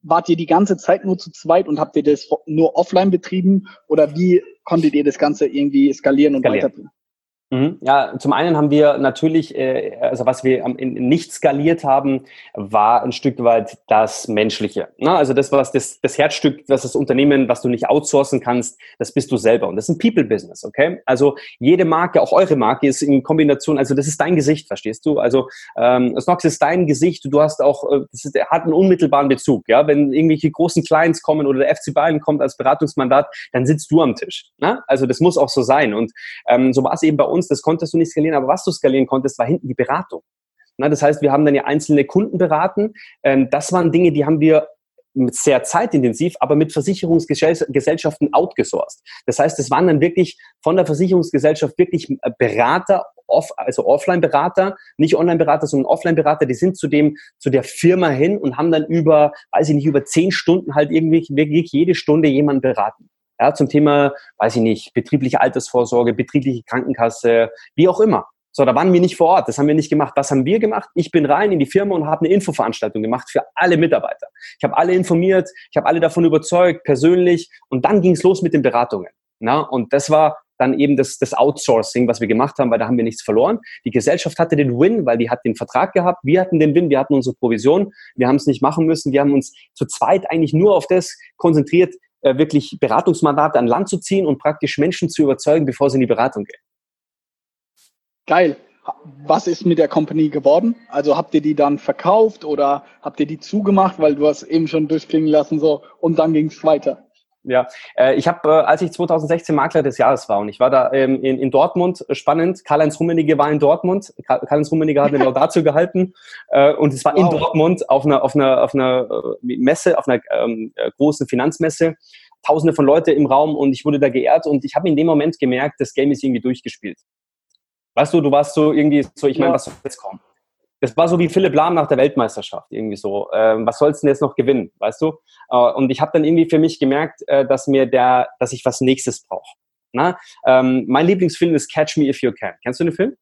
Wart ihr die ganze Zeit nur zu zweit und habt ihr das nur offline betrieben? Oder wie konntet ihr das Ganze irgendwie skalieren und skalieren. weiterbringen? Mhm. Ja, zum einen haben wir natürlich, äh, also was wir nicht skaliert haben, war ein Stück weit das Menschliche. Na, also das, was das, das Herzstück, was das Unternehmen, was du nicht outsourcen kannst, das bist du selber. Und das ist ein People-Business, okay? Also jede Marke, auch eure Marke, ist in Kombination, also das ist dein Gesicht, verstehst du? Also ähm, Snox ist dein Gesicht, du hast auch, äh, das ist, hat einen unmittelbaren Bezug, ja? Wenn irgendwelche großen Clients kommen oder der FC Bayern kommt als Beratungsmandat, dann sitzt du am Tisch. Na? Also das muss auch so sein. Und ähm, so war es eben bei uns uns, das konntest du nicht skalieren, aber was du skalieren konntest, war hinten die Beratung. Na, das heißt, wir haben dann ja einzelne Kunden beraten. Ähm, das waren Dinge, die haben wir sehr zeitintensiv, aber mit Versicherungsgesellschaften outgesourced. Das heißt, es waren dann wirklich von der Versicherungsgesellschaft wirklich äh, Berater, off, also Offline-Berater, nicht Online-Berater, sondern Offline-Berater, die sind zu dem, zu der Firma hin und haben dann über, weiß ich nicht, über zehn Stunden halt irgendwie wirklich jede Stunde jemanden beraten ja, zum Thema, weiß ich nicht, betriebliche Altersvorsorge, betriebliche Krankenkasse, wie auch immer. So, da waren wir nicht vor Ort, das haben wir nicht gemacht. Was haben wir gemacht? Ich bin rein in die Firma und habe eine Infoveranstaltung gemacht für alle Mitarbeiter. Ich habe alle informiert, ich habe alle davon überzeugt, persönlich, und dann ging es los mit den Beratungen. Na, und das war dann eben das, das Outsourcing, was wir gemacht haben, weil da haben wir nichts verloren. Die Gesellschaft hatte den Win, weil die hat den Vertrag gehabt. Wir hatten den Win, wir hatten unsere Provision. Wir haben es nicht machen müssen. Wir haben uns zu zweit eigentlich nur auf das konzentriert, äh, wirklich Beratungsmandate an Land zu ziehen und praktisch Menschen zu überzeugen, bevor sie in die Beratung gehen. Geil. Was ist mit der Company geworden? Also habt ihr die dann verkauft oder habt ihr die zugemacht, weil du hast eben schon durchklingen lassen so und dann ging es weiter? Ja, äh, ich habe, äh, als ich 2016 Makler des Jahres war und ich war da ähm, in, in Dortmund, äh, spannend, Karl-Heinz Rummenigge war in Dortmund, Karl-Heinz Rummenigge hat eine Laudatio gehalten äh, und es war wow. in Dortmund auf einer, auf einer, auf einer Messe, auf einer ähm, äh, großen Finanzmesse, tausende von Leute im Raum und ich wurde da geehrt und ich habe in dem Moment gemerkt, das Game ist irgendwie durchgespielt. Weißt du, du warst so irgendwie so, ich meine, ja. was soll jetzt kommen? Das war so wie Philipp Lahm nach der Weltmeisterschaft, irgendwie so. Ähm, was sollst du denn jetzt noch gewinnen, weißt du? Äh, und ich habe dann irgendwie für mich gemerkt, äh, dass mir der, dass ich was Nächstes brauche. Ähm, mein Lieblingsfilm ist Catch Me If You Can. Kennst du den Film?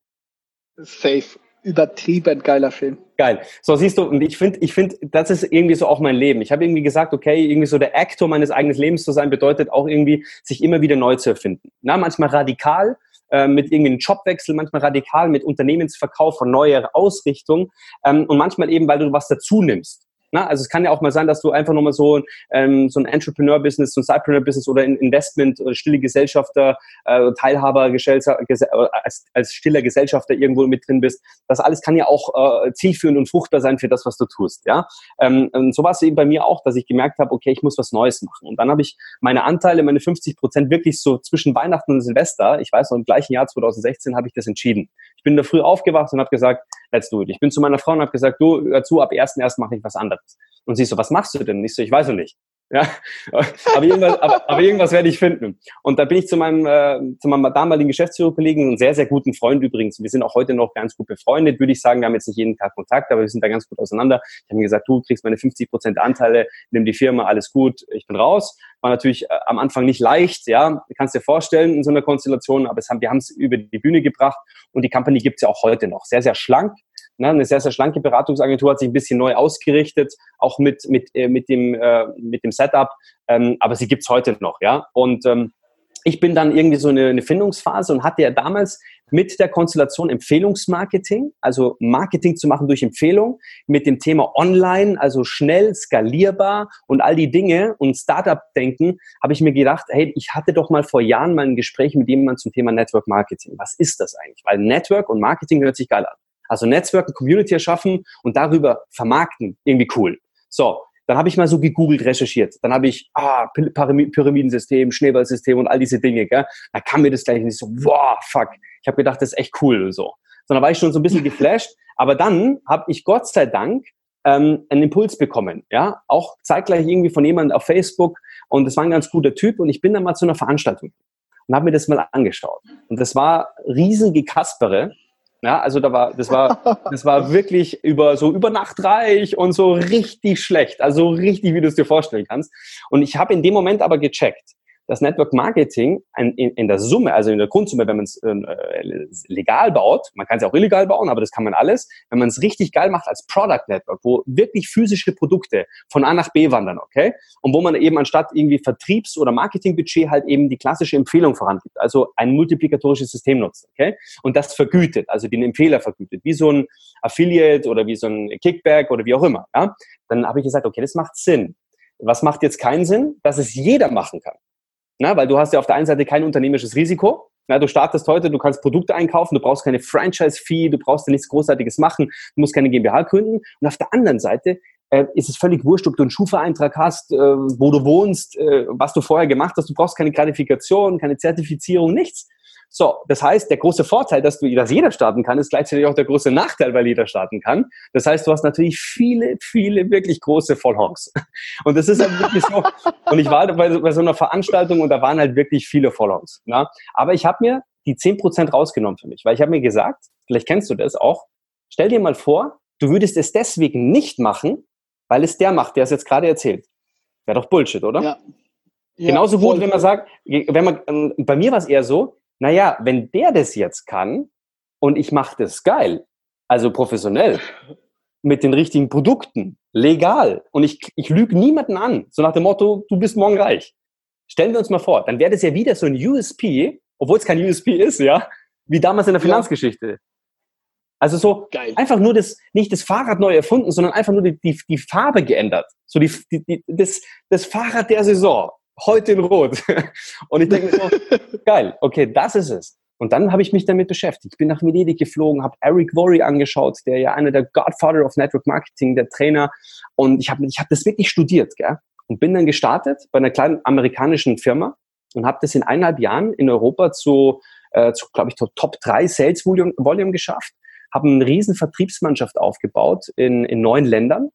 Safe. Übertrieben geiler Film. Geil. So siehst du, und ich finde, ich finde, das ist irgendwie so auch mein Leben. Ich habe irgendwie gesagt, okay, irgendwie so der Aktor meines eigenen Lebens zu sein, bedeutet auch irgendwie, sich immer wieder neu zu erfinden. Na, manchmal radikal, äh, mit irgendwie einem Jobwechsel, manchmal radikal mit Unternehmensverkauf von neuer Ausrichtung ähm, und manchmal eben, weil du was dazu nimmst. Na, also es kann ja auch mal sein, dass du einfach nochmal so, ähm, so ein Entrepreneur-Business, so ein Sidepreneur-Business oder ein Investment oder stille Gesellschafter, äh, Teilhaber äh, als, als stiller Gesellschafter irgendwo mit drin bist. Das alles kann ja auch äh, zielführend und fruchtbar sein für das, was du tust. Ja, ähm, so war es eben bei mir auch, dass ich gemerkt habe, okay, ich muss was Neues machen. Und dann habe ich meine Anteile, meine 50 Prozent wirklich so zwischen Weihnachten und Silvester, ich weiß noch im gleichen Jahr 2016 habe ich das entschieden. Ich bin da früh aufgewacht und habe gesagt, let's do it. Ich bin zu meiner Frau und habe gesagt, du, hör zu, ab 1.1. mache ich was anderes. Und sie so, was machst du denn? Ich so, ich weiß noch nicht. Ja, aber irgendwas, aber, aber irgendwas werde ich finden. Und da bin ich zu meinem, äh, zu meinem damaligen Geschäftsführerkollegen, einen sehr, sehr guten Freund übrigens. Wir sind auch heute noch ganz gut befreundet, würde ich sagen. Wir haben jetzt nicht jeden Tag Kontakt, aber wir sind da ganz gut auseinander. Ich habe ihm gesagt, du kriegst meine 50 Prozent Anteile, nimm die Firma, alles gut, ich bin raus. War natürlich äh, am Anfang nicht leicht, ja, du kannst dir vorstellen in so einer Konstellation, aber es haben, wir haben es über die Bühne gebracht und die Company gibt's ja auch heute noch. Sehr, sehr schlank, Ne, eine sehr, sehr schlanke Beratungsagentur hat sich ein bisschen neu ausgerichtet, auch mit, mit, äh, mit, dem, äh, mit dem Setup, ähm, aber sie gibt's heute noch, ja. Und ähm, ich bin dann irgendwie so eine, eine Findungsphase und hatte ja damals mit der Konstellation Empfehlungsmarketing, also Marketing zu machen durch Empfehlung, mit dem Thema Online, also schnell, skalierbar und all die Dinge und Startup-Denken, habe ich mir gedacht, hey, ich hatte doch mal vor Jahren mal ein Gespräch mit jemandem zum Thema Network Marketing. Was ist das eigentlich? Weil Network und Marketing hört sich geil an. Also Netzwerken, Community erschaffen und darüber vermarkten. Irgendwie cool. So, dann habe ich mal so gegoogelt, recherchiert. Dann habe ich, ah, Pyramidensystem, Schneeballsystem und all diese Dinge. Gell? Da kam mir das gleich nicht so, wow, fuck. Ich habe gedacht, das ist echt cool und so. So, dann war ich schon so ein bisschen geflasht. Aber dann habe ich Gott sei Dank ähm, einen Impuls bekommen, ja, auch zeitgleich irgendwie von jemandem auf Facebook und das war ein ganz guter Typ und ich bin dann mal zu einer Veranstaltung und habe mir das mal angeschaut und das war riesige Kaspere, ja, also da war, das war, das war wirklich über, so über Nacht reich und so richtig schlecht, also richtig, wie du es dir vorstellen kannst. Und ich habe in dem Moment aber gecheckt, das Network Marketing in, in, der Summe, also in der Grundsumme, wenn man es äh, legal baut, man kann es ja auch illegal bauen, aber das kann man alles, wenn man es richtig geil macht als Product Network, wo wirklich physische Produkte von A nach B wandern, okay? Und wo man eben anstatt irgendwie Vertriebs- oder Marketingbudget halt eben die klassische Empfehlung vorangibt, also ein multiplikatorisches System nutzt, okay? Und das vergütet, also den Empfehler vergütet, wie so ein Affiliate oder wie so ein Kickback oder wie auch immer, ja? Dann habe ich gesagt, okay, das macht Sinn. Was macht jetzt keinen Sinn? Dass es jeder machen kann. Na, weil du hast ja auf der einen Seite kein unternehmerisches Risiko. Na, du startest heute, du kannst Produkte einkaufen, du brauchst keine Franchise-Fee, du brauchst ja nichts Großartiges machen, du musst keine GmbH gründen. Und auf der anderen Seite äh, ist es völlig wurscht, ob du einen Schufa-Eintrag hast, äh, wo du wohnst, äh, was du vorher gemacht hast. Du brauchst keine Qualifikation, keine Zertifizierung, nichts. So, das heißt, der große Vorteil, dass du, dass jeder starten kann, ist gleichzeitig auch der große Nachteil, weil jeder starten kann. Das heißt, du hast natürlich viele, viele wirklich große Vollhongs. Und das ist halt wirklich so. Und ich war bei, bei so einer Veranstaltung und da waren halt wirklich viele Vollhongs. Na? Aber ich habe mir die zehn Prozent rausgenommen für mich, weil ich habe mir gesagt, vielleicht kennst du das auch, stell dir mal vor, du würdest es deswegen nicht machen, weil es der macht, der es jetzt gerade erzählt. Wäre doch Bullshit, oder? Ja. Ja, Genauso gut, wenn man sagt, wenn man, ähm, bei mir war es eher so, naja, wenn der das jetzt kann und ich mache das geil, also professionell, mit den richtigen Produkten, legal und ich, ich lüge niemanden an, so nach dem Motto, du bist morgen reich. Stellen wir uns mal vor, dann wäre das ja wieder so ein USP, obwohl es kein USP ist, ja, wie damals in der Finanzgeschichte. Also so Geil. einfach nur das, nicht das Fahrrad neu erfunden, sondern einfach nur die, die, die Farbe geändert. So die, die, die, das, das Fahrrad der Saison heute in Rot. Und ich denke mir so, geil, okay, das ist es. Und dann habe ich mich damit beschäftigt. Ich bin nach Venedig geflogen, habe Eric Worry angeschaut, der ja einer der Godfather of Network Marketing, der Trainer. Und ich habe ich hab das wirklich studiert, gell? Und bin dann gestartet bei einer kleinen amerikanischen Firma und habe das in eineinhalb Jahren in Europa zu, äh, zu glaube ich, Top 3 Sales Volume, Volume geschafft. Habe eine riesen Vertriebsmannschaft aufgebaut in, in neun Ländern.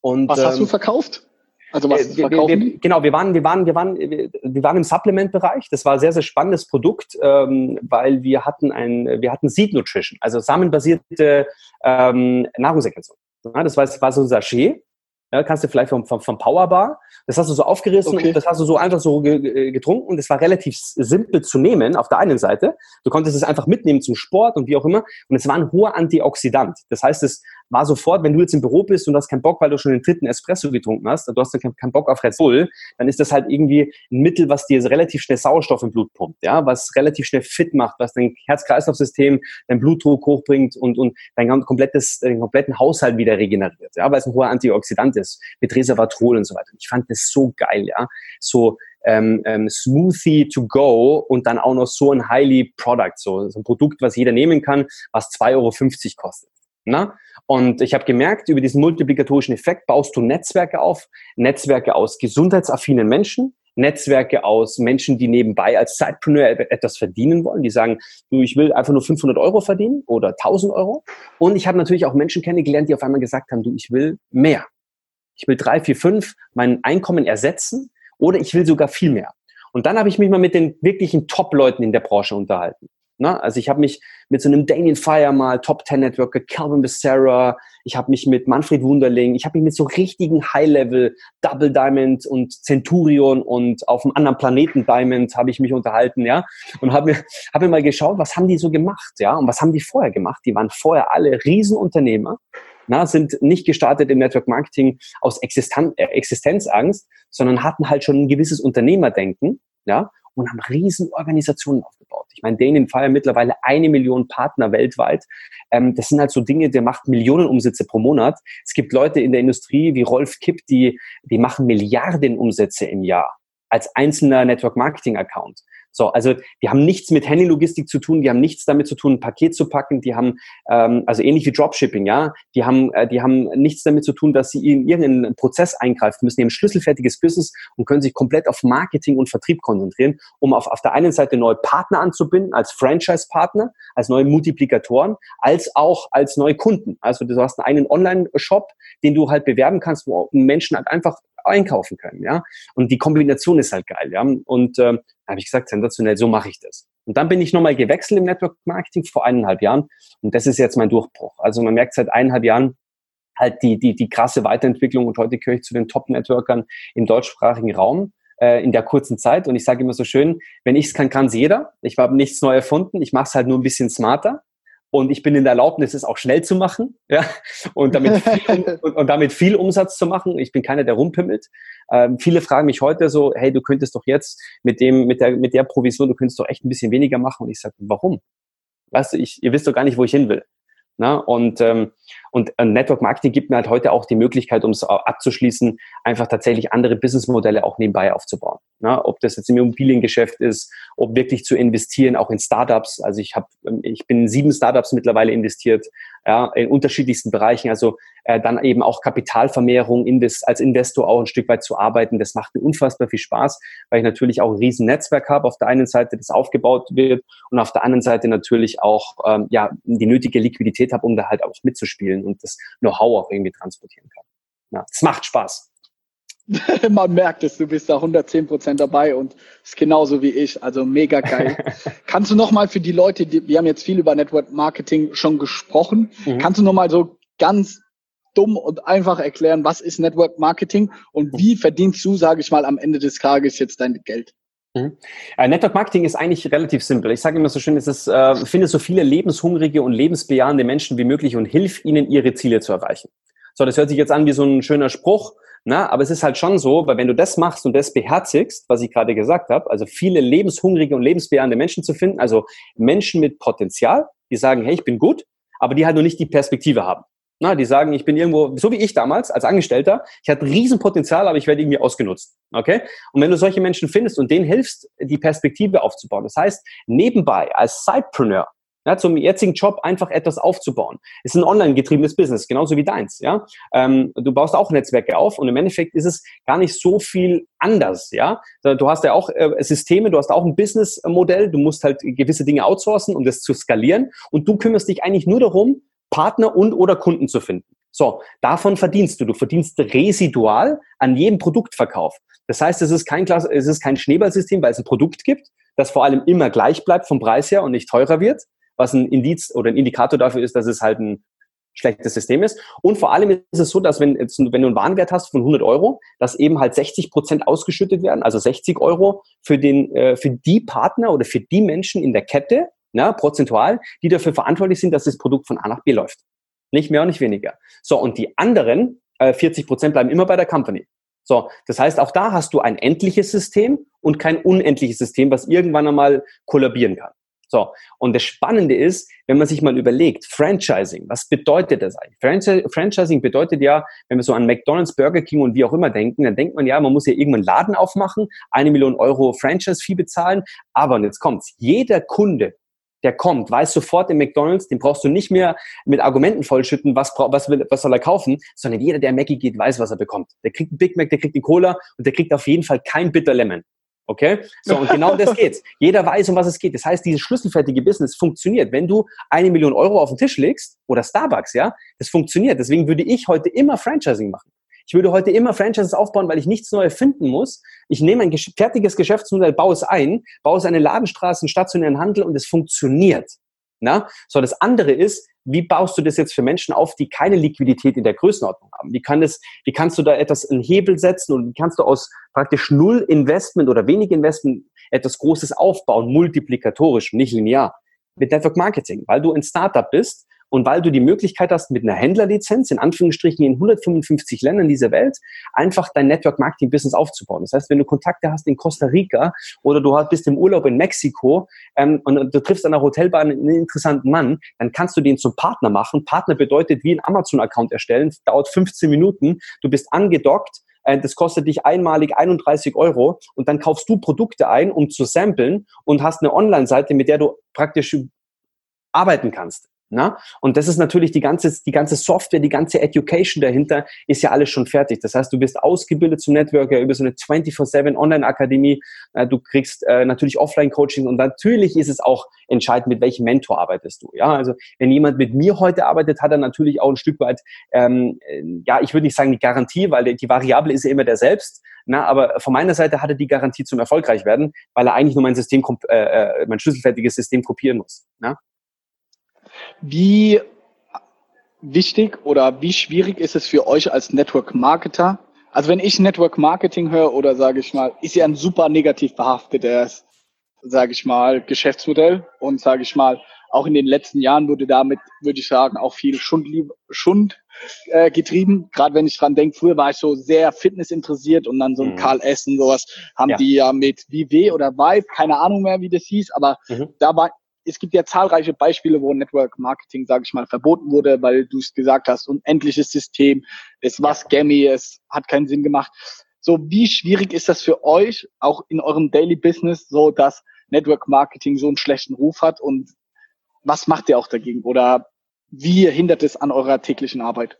Und, Was hast ähm, du verkauft? Also was äh, wir, verkaufen wir, Genau, wir waren, wir waren, wir waren, wir waren im Supplement-Bereich. Das war ein sehr, sehr spannendes Produkt, ähm, weil wir hatten ein, wir hatten Seed Nutrition, also samenbasierte ähm, Nahrungsergänzung. Ja, das war, war so ein Sachet. Ja, kannst du vielleicht vom, vom, vom Powerbar. Das hast du so aufgerissen okay. und das hast du so einfach so getrunken und es war relativ simpel zu nehmen auf der einen Seite. Du konntest es einfach mitnehmen zum Sport und wie auch immer. Und es war ein hoher Antioxidant. Das heißt, es war sofort, wenn du jetzt im Büro bist und hast keinen Bock, weil du schon den dritten Espresso getrunken hast, du hast dann keinen Bock auf Red Bull, dann ist das halt irgendwie ein Mittel, was dir relativ schnell Sauerstoff im Blut pumpt, ja, was relativ schnell fit macht, was dein Herz-Kreislauf-System, dein Blutdruck hochbringt und, und dein komplettes, deinen kompletten Haushalt wieder regeneriert, ja, weil es ein hoher Antioxidant ist, mit Resveratrol und so weiter. Ich fand das so geil, ja, so ähm, ähm, Smoothie to go und dann auch noch so ein Highly Product, so, so ein Produkt, was jeder nehmen kann, was 2,50 Euro kostet. Na? Und ich habe gemerkt, über diesen multiplikatorischen Effekt baust du Netzwerke auf, Netzwerke aus gesundheitsaffinen Menschen, Netzwerke aus Menschen, die nebenbei als Zeitpreneur etwas verdienen wollen, die sagen, du, ich will einfach nur 500 Euro verdienen oder 1000 Euro. Und ich habe natürlich auch Menschen kennengelernt, die auf einmal gesagt haben, du, ich will mehr. Ich will drei, vier, fünf mein Einkommen ersetzen oder ich will sogar viel mehr. Und dann habe ich mich mal mit den wirklichen Top-Leuten in der Branche unterhalten. Ne? Also ich habe mich mit so einem Damien Fire mal, Top 10 Networker, Calvin Becerra, ich habe mich mit Manfred Wunderling, ich habe mich mit so richtigen High-Level Double Diamond und Centurion und auf einem anderen Planeten Diamond habe ich mich unterhalten, ja, und habe mir, hab mir mal geschaut, was haben die so gemacht, ja, und was haben die vorher gemacht? Die waren vorher alle Riesenunternehmer, na, sind nicht gestartet im Network Marketing aus Existen äh, Existenzangst, sondern hatten halt schon ein gewisses Unternehmerdenken, ja, und haben riesen Organisationen aufgebaut. Ich meine, denen feiern mittlerweile eine Million Partner weltweit. Ähm, das sind halt so Dinge, der macht Millionen Umsätze pro Monat. Es gibt Leute in der Industrie wie Rolf Kipp, die, die machen Milliarden Umsätze im Jahr als einzelner Network Marketing Account. So, also die haben nichts mit Handylogistik zu tun, die haben nichts damit zu tun, ein Paket zu packen, die haben, ähm, also ähnlich wie Dropshipping, ja, die haben, äh, die haben nichts damit zu tun, dass sie in irgendeinen Prozess eingreifen müssen, die schlüsselfertiges Business und können sich komplett auf Marketing und Vertrieb konzentrieren, um auf, auf der einen Seite neue Partner anzubinden, als Franchise-Partner, als neue Multiplikatoren, als auch als neue Kunden. Also du hast einen Online-Shop, den du halt bewerben kannst, wo Menschen halt einfach einkaufen können, ja. Und die Kombination ist halt geil, ja. Und äh, habe ich gesagt, sensationell, so mache ich das. Und dann bin ich nochmal gewechselt im Network Marketing vor eineinhalb Jahren und das ist jetzt mein Durchbruch. Also man merkt seit eineinhalb Jahren halt die, die, die krasse Weiterentwicklung und heute gehöre ich zu den Top-Networkern im deutschsprachigen Raum äh, in der kurzen Zeit. Und ich sage immer so schön, wenn ich es kann, kann es jeder. Ich habe nichts neu erfunden, ich mache es halt nur ein bisschen smarter und ich bin in der Erlaubnis, es auch schnell zu machen ja, und, damit viel, und, und, damit viel Umsatz zu machen. Ich bin keiner, der rumpimmelt. Ähm, viele fragen mich heute so, hey, du könntest doch jetzt mit dem, mit der, mit der Provision, du könntest doch echt ein bisschen weniger machen. Und ich sage, warum? Weißt du, ich, ihr wisst doch gar nicht, wo ich hin will. Na, und, ähm, und Network Marketing gibt mir halt heute auch die Möglichkeit, um es abzuschließen, einfach tatsächlich andere Businessmodelle auch nebenbei aufzubauen. Na, ob das jetzt im Immobiliengeschäft ist, ob wirklich zu investieren, auch in Startups. Also ich habe, ähm, ich bin in sieben Startups mittlerweile investiert, ja, in unterschiedlichsten Bereichen. Also äh, dann eben auch Kapitalvermehrung invest, als Investor auch ein Stück weit zu arbeiten. Das macht mir unfassbar viel Spaß, weil ich natürlich auch ein riesen Netzwerk habe. Auf der einen Seite, das aufgebaut wird und auf der anderen Seite natürlich auch ähm, ja die nötige Liquidität habe, um da halt auch mitzuspielen und das Know-how auch irgendwie transportieren kann. Ja, es macht Spaß. Man merkt es, du bist da 110 Prozent dabei und ist genauso wie ich, also mega geil. Kannst du nochmal für die Leute, die, wir haben jetzt viel über Network Marketing schon gesprochen, mhm. kannst du nochmal so ganz dumm und einfach erklären, was ist Network Marketing und wie verdienst du, sage ich mal, am Ende des Tages jetzt dein Geld? Mhm. Network Marketing ist eigentlich relativ simpel. Ich sage immer so schön, es ist, äh, finde so viele lebenshungrige und lebensbejahende Menschen wie möglich und hilf ihnen, ihre Ziele zu erreichen. So, das hört sich jetzt an wie so ein schöner Spruch, na, aber es ist halt schon so, weil wenn du das machst und das beherzigst, was ich gerade gesagt habe, also viele lebenshungrige und lebensbejahende Menschen zu finden, also Menschen mit Potenzial, die sagen, hey, ich bin gut, aber die halt noch nicht die Perspektive haben. Na, die sagen, ich bin irgendwo, so wie ich damals als Angestellter, ich hatte Riesenpotenzial, aber ich werde irgendwie ausgenutzt. Okay? Und wenn du solche Menschen findest und denen hilfst, die Perspektive aufzubauen, das heißt, nebenbei als Sidepreneur, ja, zum jetzigen Job einfach etwas aufzubauen. Es ist ein online getriebenes Business, genauso wie deins. Ja, ähm, du baust auch Netzwerke auf und im Endeffekt ist es gar nicht so viel anders. Ja, du hast ja auch äh, Systeme, du hast auch ein Businessmodell, du musst halt gewisse Dinge outsourcen, um das zu skalieren und du kümmerst dich eigentlich nur darum, Partner und oder Kunden zu finden. So, davon verdienst du. Du verdienst residual an jedem Produktverkauf. Das heißt, es ist kein, Klasse, es ist kein Schneeballsystem, weil es ein Produkt gibt, das vor allem immer gleich bleibt vom Preis her und nicht teurer wird, was ein Indiz oder ein Indikator dafür ist, dass es halt ein schlechtes System ist. Und vor allem ist es so, dass wenn, wenn du einen Warenwert hast von 100 Euro, dass eben halt 60 Prozent ausgeschüttet werden, also 60 Euro für, den, äh, für die Partner oder für die Menschen in der Kette, ja, prozentual, die dafür verantwortlich sind, dass das Produkt von A nach B läuft. Nicht mehr und nicht weniger. So, und die anderen äh, 40 Prozent bleiben immer bei der Company. So, das heißt, auch da hast du ein endliches System und kein unendliches System, was irgendwann einmal kollabieren kann. So, und das Spannende ist, wenn man sich mal überlegt, Franchising, was bedeutet das eigentlich? Franchising bedeutet ja, wenn wir so an McDonald's, Burger King und wie auch immer denken, dann denkt man ja, man muss ja irgendwann Laden aufmachen, eine Million Euro Franchise-Fee bezahlen, aber und jetzt kommt's, jeder Kunde, der kommt, weiß sofort im McDonalds, den brauchst du nicht mehr mit Argumenten vollschütten, was, was, will, was soll er kaufen, sondern jeder, der Mackie geht, weiß, was er bekommt. Der kriegt einen Big Mac, der kriegt eine Cola und der kriegt auf jeden Fall kein Bitter Lemon. Okay? So, und genau das geht's. Jeder weiß, um was es geht. Das heißt, dieses schlüsselfertige Business funktioniert. Wenn du eine Million Euro auf den Tisch legst, oder Starbucks, ja, das funktioniert. Deswegen würde ich heute immer Franchising machen. Ich würde heute immer Franchises aufbauen, weil ich nichts neu erfinden muss. Ich nehme ein fertiges Geschäftsmodell, baue es ein, baue es eine Ladenstraße, einen stationären Handel und es funktioniert. Na? So, das andere ist, wie baust du das jetzt für Menschen auf, die keine Liquidität in der Größenordnung haben? Wie, kann das, wie kannst du da etwas einen Hebel setzen und wie kannst du aus praktisch null Investment oder wenig Investment etwas Großes aufbauen, multiplikatorisch, nicht linear? Mit Network Marketing, weil du ein Startup bist und weil du die Möglichkeit hast, mit einer Händlerlizenz, in Anführungsstrichen in 155 Ländern dieser Welt, einfach dein Network Marketing Business aufzubauen. Das heißt, wenn du Kontakte hast in Costa Rica oder du bist im Urlaub in Mexiko ähm, und du triffst an der Hotelbar einen interessanten Mann, dann kannst du den zum Partner machen. Partner bedeutet wie ein Amazon-Account erstellen, dauert 15 Minuten, du bist angedockt, Äh, das kostet dich einmalig 31 Euro und dann kaufst du Produkte ein, um zu samplen und hast eine Online-Seite, mit der du praktisch arbeiten kannst. Na? Und das ist natürlich die ganze, die ganze Software, die ganze Education dahinter ist ja alles schon fertig. Das heißt, du bist ausgebildet zum Networker über so eine 24-7 Online-Akademie. Äh, du kriegst äh, natürlich Offline-Coaching und natürlich ist es auch entscheidend, mit welchem Mentor arbeitest du. Ja, also wenn jemand mit mir heute arbeitet, hat er natürlich auch ein Stück weit, ähm, ja, ich würde nicht sagen die Garantie, weil die Variable ist ja immer der selbst. Na, aber von meiner Seite hat er die Garantie zum erfolgreich werden, weil er eigentlich nur mein System, äh, äh, mein schlüsselfertiges System kopieren muss. Na? Wie wichtig oder wie schwierig ist es für euch als Network Marketer? Also wenn ich Network Marketing höre oder sage ich mal, ist ja ein super negativ behaftetes, sage ich mal, Geschäftsmodell und sage ich mal, auch in den letzten Jahren wurde damit, würde ich sagen, auch viel Schund, Schund äh, getrieben. Gerade wenn ich dran denke, früher war ich so sehr Fitness interessiert und dann so ein mhm. Karl S. und sowas haben ja. die ja mit VW oder Vibe, keine Ahnung mehr, wie das hieß, aber mhm. da war es gibt ja zahlreiche Beispiele, wo Network Marketing, sage ich mal, verboten wurde, weil du es gesagt hast, unendliches System, es war scammy, es hat keinen Sinn gemacht. So, wie schwierig ist das für euch, auch in eurem Daily Business, so dass Network Marketing so einen schlechten Ruf hat und was macht ihr auch dagegen oder wie hindert es an eurer täglichen Arbeit?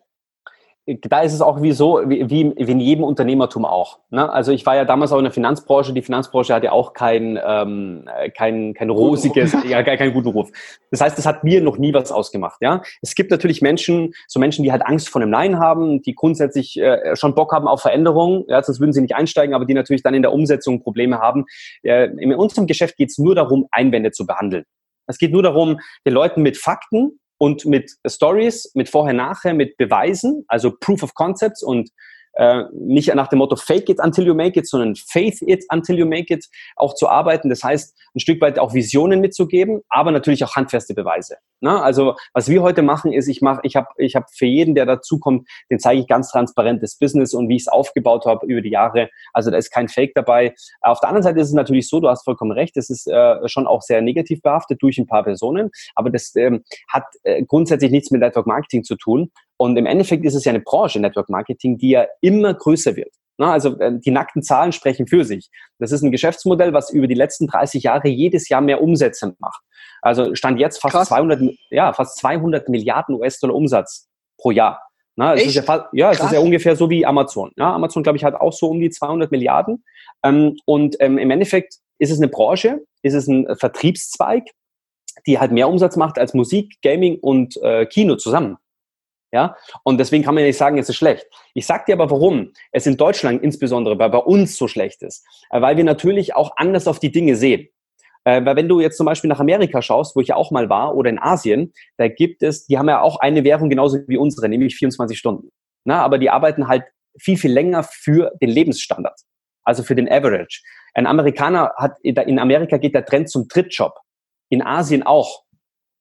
Da ist es auch wie so, wie, wie in jedem Unternehmertum auch. Ne? Also ich war ja damals auch in der Finanzbranche. Die Finanzbranche hat ja auch kein, ähm, kein, kein rosiges, ja, keinen guten Ruf. Das heißt, es hat mir noch nie was ausgemacht. Ja, Es gibt natürlich Menschen, so Menschen, die halt Angst vor einem Nein haben, die grundsätzlich äh, schon Bock haben auf Veränderung, ja, sonst würden sie nicht einsteigen, aber die natürlich dann in der Umsetzung Probleme haben. Äh, in unserem Geschäft geht es nur darum, Einwände zu behandeln. Es geht nur darum, den Leuten mit Fakten und mit Stories, mit Vorher-Nachher, mit Beweisen, also Proof of Concepts und äh, nicht nach dem Motto Fake it until you make it, sondern Faith it until you make it auch zu arbeiten. Das heißt, ein Stück weit auch Visionen mitzugeben, aber natürlich auch handfeste Beweise. Ne? Also was wir heute machen, ist, ich mache, ich habe, ich habe für jeden, der dazukommt, den zeige ich ganz transparentes Business und wie ich es aufgebaut habe über die Jahre. Also da ist kein Fake dabei. Auf der anderen Seite ist es natürlich so, du hast vollkommen recht, es ist äh, schon auch sehr negativ behaftet durch ein paar Personen, aber das ähm, hat äh, grundsätzlich nichts mit Network Marketing zu tun, und im Endeffekt ist es ja eine Branche, Network Marketing, die ja immer größer wird. Also äh, die nackten Zahlen sprechen für sich. Das ist ein Geschäftsmodell, was über die letzten 30 Jahre jedes Jahr mehr Umsätze macht. Also stand jetzt fast 200, ja, fast 200 Milliarden US-Dollar Umsatz pro Jahr. Na, es ist ja, fast, ja, es ist ja ungefähr so wie Amazon. Ja, Amazon, glaube ich, hat auch so um die 200 Milliarden. Ähm, und ähm, im Endeffekt ist es eine Branche, ist es ein Vertriebszweig, die halt mehr Umsatz macht als Musik, Gaming und äh, Kino zusammen. Ja, und deswegen kann man ja nicht sagen, es ist schlecht. Ich sag dir aber, warum es in Deutschland insbesondere bei, bei uns so schlecht ist. Äh, weil wir natürlich auch anders auf die Dinge sehen. Äh, weil wenn du jetzt zum Beispiel nach Amerika schaust, wo ich ja auch mal war, oder in Asien, da gibt es, die haben ja auch eine Währung genauso wie unsere, nämlich 24 Stunden. Na, aber die arbeiten halt viel, viel länger für den Lebensstandard. Also für den Average. Ein Amerikaner hat, in Amerika geht der Trend zum Drittjob. In Asien auch.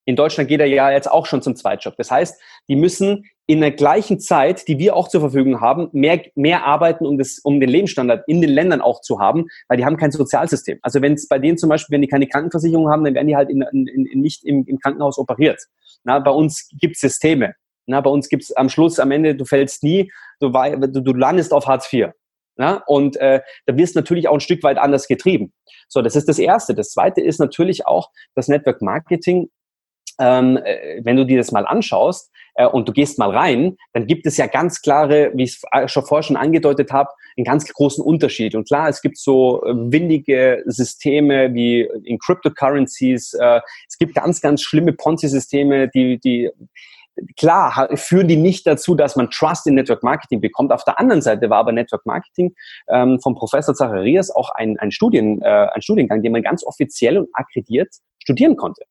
In Deutschland geht er ja jetzt auch schon zum Zweitjob. Das heißt, die müssen in der gleichen Zeit, die wir auch zur Verfügung haben, mehr, mehr arbeiten, um, das, um den Lebensstandard in den Ländern auch zu haben, weil die haben kein Sozialsystem. Also wenn es bei denen zum Beispiel, wenn die keine Krankenversicherung haben, dann werden die halt in, in, in, nicht im, im Krankenhaus operiert. Na, bei uns gibt es Systeme. Na, bei uns gibt es am Schluss, am Ende, du fällst nie, du, du, du landest auf Hartz IV. Ja, und äh, da wirst du natürlich auch ein Stück weit anders getrieben. So, das ist das Erste. Das Zweite ist natürlich auch, dass Network Marketing ähm, äh, wenn du dir das mal anschaust äh, und du gehst mal rein, dann gibt es ja ganz klare, wie ich es schon vorher schon angedeutet habe, einen ganz großen Unterschied. Und klar, es gibt so äh, windige Systeme wie in Cryptocurrencies. Äh, es gibt ganz, ganz schlimme Ponzi-Systeme, die, die klar führen die nicht dazu, dass man Trust in Network Marketing bekommt. Auf der anderen Seite war aber Network Marketing ähm, vom Professor Zacharias auch ein, ein, Studien, äh, ein Studiengang, den man ganz offiziell und akkrediert studieren konnte.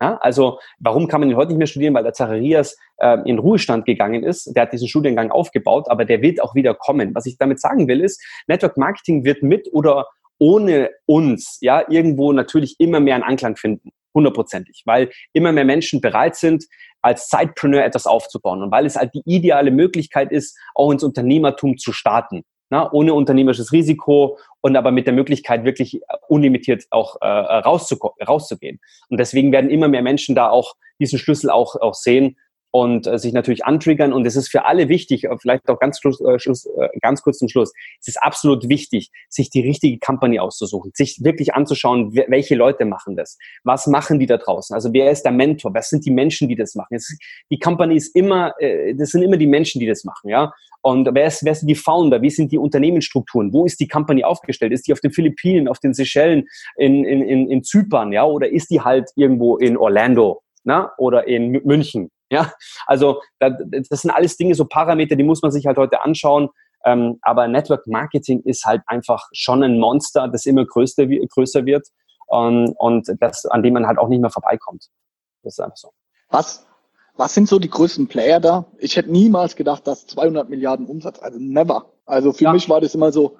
Ja, also warum kann man ihn heute nicht mehr studieren? Weil der Zacharias äh, in Ruhestand gegangen ist. Der hat diesen Studiengang aufgebaut, aber der wird auch wieder kommen. Was ich damit sagen will, ist, Network Marketing wird mit oder ohne uns ja irgendwo natürlich immer mehr einen Anklang finden. Hundertprozentig. Weil immer mehr Menschen bereit sind, als Zeitpreneur etwas aufzubauen. Und weil es halt die ideale Möglichkeit ist, auch ins Unternehmertum zu starten na, ohne unternehmerisches Risiko und aber mit der Möglichkeit, wirklich unlimitiert auch äh, rauszu rauszugehen. Und deswegen werden immer mehr Menschen da auch diesen Schlüssel auch, auch sehen. Und äh, sich natürlich antriggern. Und es ist für alle wichtig, äh, vielleicht auch ganz, Schluss, äh, Schluss, äh, ganz kurz zum Schluss, es ist absolut wichtig, sich die richtige Company auszusuchen, sich wirklich anzuschauen, welche Leute machen das, was machen die da draußen, also wer ist der Mentor, was sind die Menschen, die das machen. Ist, die Company ist immer, äh, das sind immer die Menschen, die das machen, ja. Und wer, ist, wer sind die Founder? Wie sind die Unternehmensstrukturen? Wo ist die Company aufgestellt? Ist die auf den Philippinen, auf den Seychellen, in, in, in, in Zypern, ja? Oder ist die halt irgendwo in Orlando, na? Oder in München? Ja, also das sind alles Dinge, so Parameter, die muss man sich halt heute anschauen. Ähm, aber Network Marketing ist halt einfach schon ein Monster, das immer größer, größer wird ähm, und das, an dem man halt auch nicht mehr vorbeikommt. Das ist einfach so. Was, was sind so die größten Player da? Ich hätte niemals gedacht, dass 200 Milliarden Umsatz, also never. Also für ja. mich war das immer so,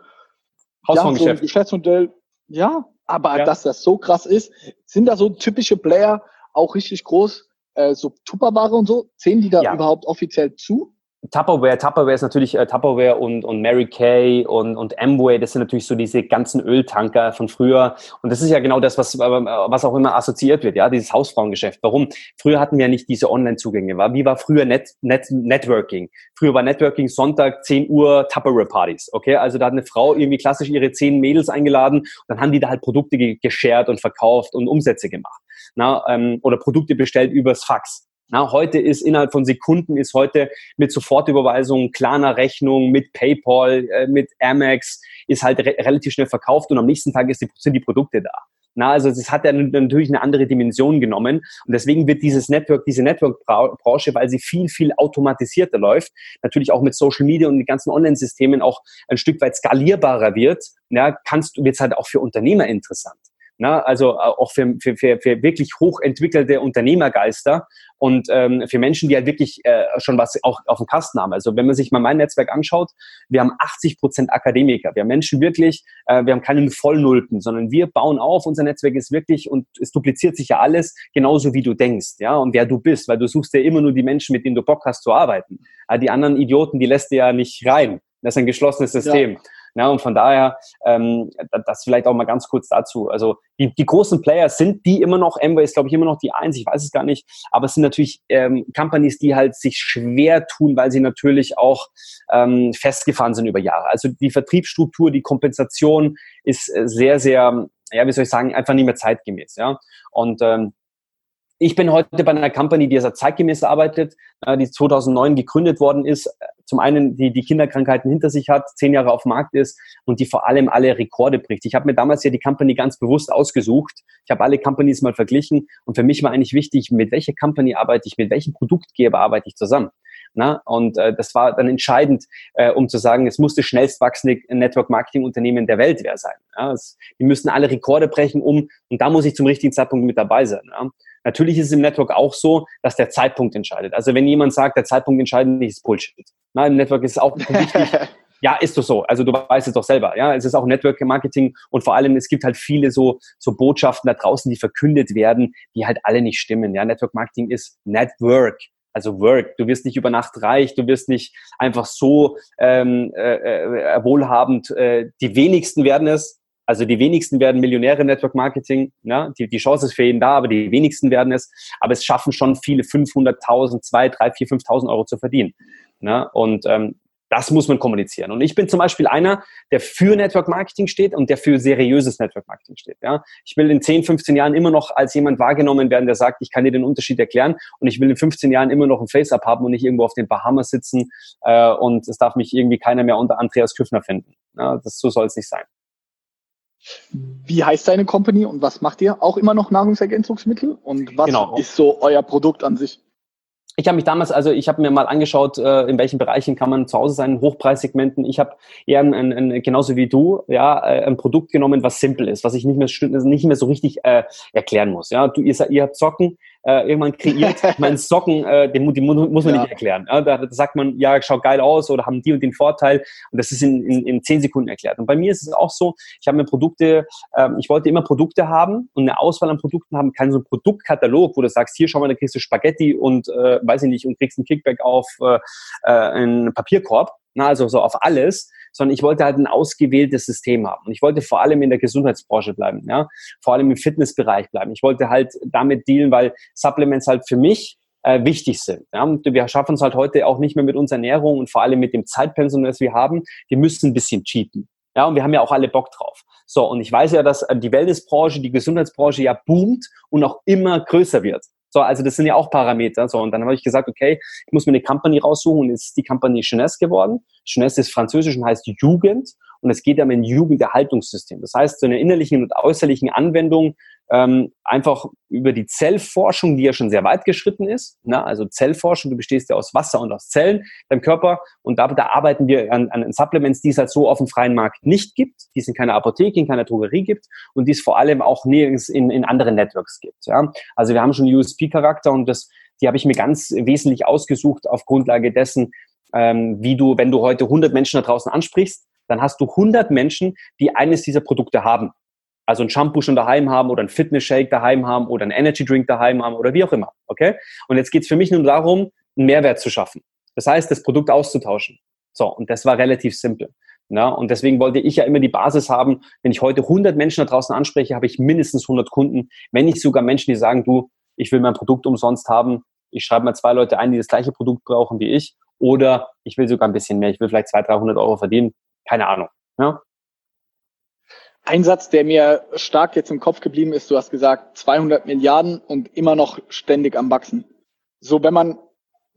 ja, so ein Geschäftsmodell, ja, aber ja. dass das so krass ist, sind da so typische Player auch richtig groß? Äh, so Tupperware und so, zählen die da ja. überhaupt offiziell zu? Tupperware, Tupperware ist natürlich äh, Tupperware und, und Mary Kay und, und Amway, das sind natürlich so diese ganzen Öltanker von früher. Und das ist ja genau das, was, äh, was auch immer assoziiert wird, ja, dieses Hausfrauengeschäft. Warum? Früher hatten wir ja nicht diese Online-Zugänge. Wie war früher Net, Net, Networking? Früher war Networking Sonntag 10 Uhr Tupperware-Partys, okay? Also da hat eine Frau irgendwie klassisch ihre zehn Mädels eingeladen und dann haben die da halt Produkte geshared und verkauft und Umsätze gemacht. Na, ähm, oder Produkte bestellt übers Fax. Na, heute ist innerhalb von Sekunden ist heute mit Sofortüberweisung, klarer Rechnung, mit PayPal, äh, mit Amex ist halt re relativ schnell verkauft und am nächsten Tag die, sind die Produkte da. Na, also es hat ja natürlich eine andere Dimension genommen und deswegen wird dieses Network, diese Network-Branche, weil sie viel, viel automatisierter läuft, natürlich auch mit Social Media und den ganzen Online-Systemen auch ein Stück weit skalierbarer wird, ja, kannst du, wird es halt auch für Unternehmer interessant. Na, also äh, auch für, für, für, für wirklich hochentwickelte Unternehmergeister und ähm, für Menschen, die halt wirklich äh, schon was auch auf dem Kasten haben. Also wenn man sich mal mein Netzwerk anschaut, wir haben 80 Prozent Akademiker. Wir haben Menschen wirklich, äh, wir haben keinen Vollnullten, sondern wir bauen auf. Unser Netzwerk ist wirklich und es dupliziert sich ja alles genauso wie du denkst, ja, und wer du bist, weil du suchst ja immer nur die Menschen, mit denen du Bock hast zu arbeiten. Aber die anderen Idioten, die lässt du ja nicht rein. Das ist ein geschlossenes System. Ja. Ja, und von daher, ähm, das vielleicht auch mal ganz kurz dazu. Also die, die großen Player sind die immer noch, Amway ist, glaube ich, immer noch die eins, ich weiß es gar nicht, aber es sind natürlich ähm, Companies, die halt sich schwer tun, weil sie natürlich auch ähm, festgefahren sind über Jahre. Also die Vertriebsstruktur, die Kompensation ist äh, sehr, sehr, ja, wie soll ich sagen, einfach nicht mehr zeitgemäß. Ja, und ähm, ich bin heute bei einer Company, die sehr zeitgemäß arbeitet, äh, die 2009 gegründet worden ist. Zum einen, die die Kinderkrankheiten hinter sich hat, zehn Jahre auf dem Markt ist und die vor allem alle Rekorde bricht. Ich habe mir damals ja die Company ganz bewusst ausgesucht. Ich habe alle Companies mal verglichen und für mich war eigentlich wichtig, mit welcher Company arbeite ich, mit welchem Produktgeber arbeite ich zusammen. Na, und äh, das war dann entscheidend, äh, um zu sagen, es muss das schnellst wachsende Network-Marketing-Unternehmen der Welt wer sein. Ja, es, die müssen alle Rekorde brechen, um, und da muss ich zum richtigen Zeitpunkt mit dabei sein. Ja. Natürlich ist es im Network auch so, dass der Zeitpunkt entscheidet. Also wenn jemand sagt, der Zeitpunkt entscheidet nicht, ist Bullshit. Na, Im Network ist es auch wichtig. ja, ist doch so. Also du weißt es doch selber. Ja, es ist auch Network Marketing und vor allem es gibt halt viele so so Botschaften da draußen, die verkündet werden, die halt alle nicht stimmen. Ja, Network Marketing ist Network. Also Work. Du wirst nicht über Nacht reich, du wirst nicht einfach so ähm, äh, äh, wohlhabend. Äh, die wenigsten werden es. Also die wenigsten werden Millionäre im Network Marketing. Ja? Die, die Chance ist für jeden da, aber die wenigsten werden es. Aber es schaffen schon viele 500.000, 2, 3, 4, 5.000 Euro zu verdienen. Ja? Und ähm, das muss man kommunizieren. Und ich bin zum Beispiel einer, der für Network Marketing steht und der für seriöses Network Marketing steht. Ja? Ich will in 10, 15 Jahren immer noch als jemand wahrgenommen werden, der sagt, ich kann dir den Unterschied erklären. Und ich will in 15 Jahren immer noch ein Face-Up haben und nicht irgendwo auf den Bahamas sitzen äh, und es darf mich irgendwie keiner mehr unter Andreas Küffner finden. Ja, das, so soll es nicht sein. Wie heißt deine Company und was macht ihr? Auch immer noch Nahrungsergänzungsmittel? Und was genau. ist so euer Produkt an sich? Ich habe mich damals, also ich habe mir mal angeschaut, äh, in welchen Bereichen kann man zu Hause sein, in Hochpreissegmenten. Ich habe eher ein, ein, ein, genauso wie du, ja, äh, ein Produkt genommen, was simpel ist, was ich nicht mehr nicht mehr so richtig äh, erklären muss. Ja, du ihr, ihr habt Socken, äh, irgendwann kreiert. ich meine, Socken, äh, den, die muss man ja. nicht erklären. Ja, da, sagt man, ja, schaut geil aus oder haben die und den Vorteil. Und das ist in, in, in zehn Sekunden erklärt. Und bei mir ist es auch so, ich habe mir Produkte, äh, ich wollte immer Produkte haben und eine Auswahl an Produkten haben, kein so ein Produktkatalog, wo du sagst, hier schau mal, da kriegst du Spaghetti und äh, weiß ich nicht, und kriegst einen Kickback auf äh, äh, einen Papierkorb. Na, also so auf alles, sondern ich wollte halt ein ausgewähltes System haben. Und ich wollte vor allem in der Gesundheitsbranche bleiben, ja, vor allem im Fitnessbereich bleiben. Ich wollte halt damit dealen, weil Supplements halt für mich äh, wichtig sind. Ja? Und wir schaffen es halt heute auch nicht mehr mit unserer Ernährung und vor allem mit dem Zeitpensum, das wir haben. Wir müssen ein bisschen cheaten. Ja, und wir haben ja auch alle Bock drauf. So, und ich weiß ja, dass äh, die Wellnessbranche, die Gesundheitsbranche ja boomt und auch immer größer wird. So, also das sind ja auch Parameter. So, und dann habe ich gesagt, okay, ich muss mir eine Company raussuchen und ist die Company Jeunesse geworden. Jeunesse ist französisch und heißt Jugend. Und es geht um ein Jugenderhaltungssystem. Das heißt, so eine innerlichen und äußerlichen Anwendung ähm, einfach über die Zellforschung, die ja schon sehr weit geschritten ist. Ne? Also Zellforschung, du bestehst ja aus Wasser und aus Zellen deinem Körper und da, da arbeiten wir an, an Supplements, die es halt so auf dem freien Markt nicht gibt, die es in keiner Apotheke, in keiner Drogerie gibt und die es vor allem auch nirgends in, in anderen Networks gibt. Ja? Also wir haben schon USP-Charakter und das, die habe ich mir ganz wesentlich ausgesucht auf Grundlage dessen, ähm, wie du, wenn du heute 100 Menschen da draußen ansprichst, dann hast du 100 Menschen, die eines dieser Produkte haben also ein Shampoo schon daheim haben oder ein Fitness-Shake daheim haben oder ein Energy-Drink daheim haben oder wie auch immer. Okay? Und jetzt geht es für mich nur darum, einen Mehrwert zu schaffen. Das heißt, das Produkt auszutauschen. So, und das war relativ simpel. Na, und deswegen wollte ich ja immer die Basis haben, wenn ich heute 100 Menschen da draußen anspreche, habe ich mindestens 100 Kunden, wenn nicht sogar Menschen, die sagen, du, ich will mein Produkt umsonst haben, ich schreibe mal zwei Leute ein, die das gleiche Produkt brauchen wie ich, oder ich will sogar ein bisschen mehr, ich will vielleicht 200, 300 Euro verdienen, keine Ahnung. Ja? Ein Satz, der mir stark jetzt im Kopf geblieben ist, du hast gesagt 200 Milliarden und immer noch ständig am Wachsen. So, wenn man,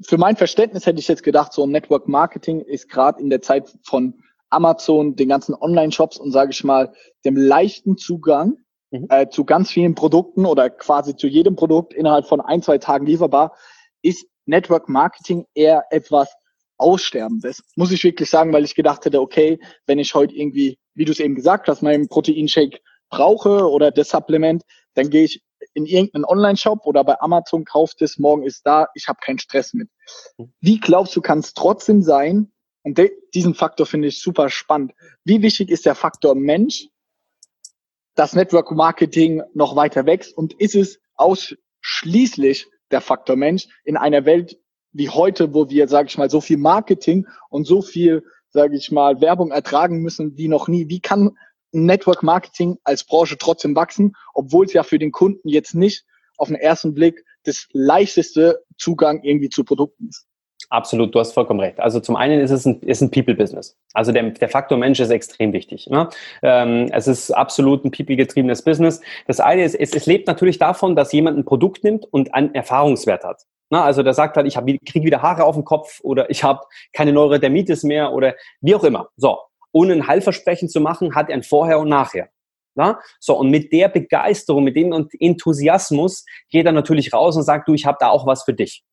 für mein Verständnis hätte ich jetzt gedacht, so Network Marketing ist gerade in der Zeit von Amazon, den ganzen Online-Shops und sage ich mal, dem leichten Zugang mhm. äh, zu ganz vielen Produkten oder quasi zu jedem Produkt innerhalb von ein, zwei Tagen lieferbar, ist Network Marketing eher etwas Aussterbendes. Muss ich wirklich sagen, weil ich gedacht hätte, okay, wenn ich heute irgendwie wie du es eben gesagt hast, meinen Proteinshake brauche oder das Supplement, dann gehe ich in irgendeinen Online-Shop oder bei Amazon, kaufe das, morgen ist da, ich habe keinen Stress mit. Wie glaubst du, kann es trotzdem sein, und diesen Faktor finde ich super spannend, wie wichtig ist der Faktor Mensch, dass Network Marketing noch weiter wächst und ist es ausschließlich der Faktor Mensch in einer Welt wie heute, wo wir, sage ich mal, so viel Marketing und so viel sage ich mal, Werbung ertragen müssen wie noch nie. Wie kann Network Marketing als Branche trotzdem wachsen, obwohl es ja für den Kunden jetzt nicht auf den ersten Blick das leichteste Zugang irgendwie zu Produkten ist? Absolut, du hast vollkommen recht. Also zum einen ist es ein, ist ein People-Business. Also der, der Faktor Mensch ist extrem wichtig. Ne? Ähm, es ist absolut ein People-getriebenes Business. Das eine ist, es, es lebt natürlich davon, dass jemand ein Produkt nimmt und einen Erfahrungswert hat. Na, also der sagt halt, ich kriege wieder Haare auf dem Kopf oder ich habe keine Neurodermitis mehr oder wie auch immer. So, ohne ein Heilversprechen zu machen, hat er ein Vorher und Nachher. Na? So, und mit der Begeisterung, mit dem Enthusiasmus geht er natürlich raus und sagt, du, ich habe da auch was für dich.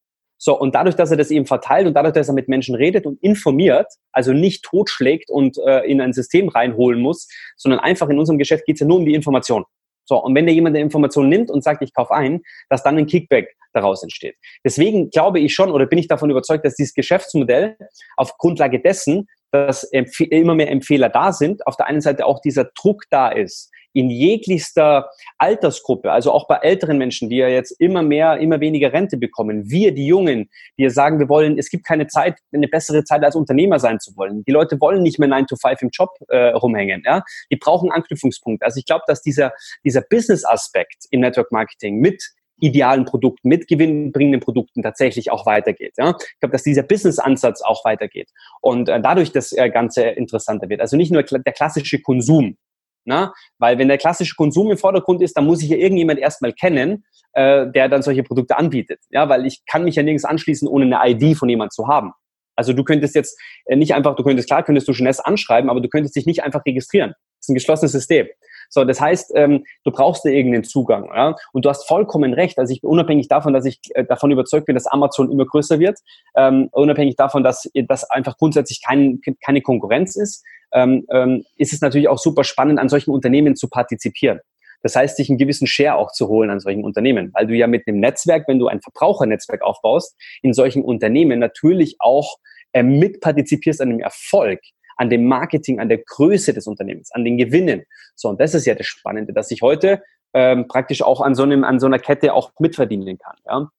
So, und dadurch, dass er das eben verteilt und dadurch, dass er mit Menschen redet und informiert, also nicht totschlägt und äh, in ein System reinholen muss, sondern einfach in unserem Geschäft geht es ja nur um die Information. So, und wenn der jemand die Information nimmt und sagt, ich kaufe ein, dass dann ein Kickback daraus entsteht. Deswegen glaube ich schon oder bin ich davon überzeugt, dass dieses Geschäftsmodell auf Grundlage dessen, dass immer mehr Empfehler da sind, auf der einen Seite auch dieser Druck da ist, in jeglichster Altersgruppe, also auch bei älteren Menschen, die ja jetzt immer mehr, immer weniger Rente bekommen. Wir, die Jungen, die ja sagen, wir wollen, es gibt keine Zeit, eine bessere Zeit als Unternehmer sein zu wollen. Die Leute wollen nicht mehr 9 to 5 im Job äh, rumhängen. Ja? Die brauchen Anknüpfungspunkte. Also ich glaube, dass dieser, dieser Business-Aspekt im Network Marketing mit idealen Produkten, mit gewinnbringenden Produkten tatsächlich auch weitergeht. Ja? Ich glaube, dass dieser Business-Ansatz auch weitergeht und äh, dadurch das äh, Ganze interessanter wird. Also nicht nur der klassische Konsum, na? Weil wenn der klassische Konsum im Vordergrund ist, dann muss ich ja irgendjemand erstmal kennen, äh, der dann solche Produkte anbietet. Ja, weil ich kann mich ja nirgends anschließen, ohne eine ID von jemand zu haben. Also du könntest jetzt äh, nicht einfach, du könntest, klar, könntest du Jeunesse anschreiben, aber du könntest dich nicht einfach registrieren. Das ist ein geschlossenes System. So, das heißt, ähm, du brauchst da irgendeinen Zugang. Ja? Und du hast vollkommen recht. Also ich bin unabhängig davon, dass ich äh, davon überzeugt bin, dass Amazon immer größer wird, ähm, unabhängig davon, dass das einfach grundsätzlich kein, keine Konkurrenz ist, ähm, ähm, ist es natürlich auch super spannend, an solchen Unternehmen zu partizipieren. Das heißt, sich einen gewissen Share auch zu holen an solchen Unternehmen, weil du ja mit einem Netzwerk, wenn du ein Verbrauchernetzwerk aufbaust, in solchen Unternehmen natürlich auch äh, mitpartizipierst an dem Erfolg an dem Marketing, an der Größe des Unternehmens, an den Gewinnen. So, und das ist ja das Spannende, dass ich heute ähm, praktisch auch an so, einem, an so einer Kette auch mitverdienen kann. Ja?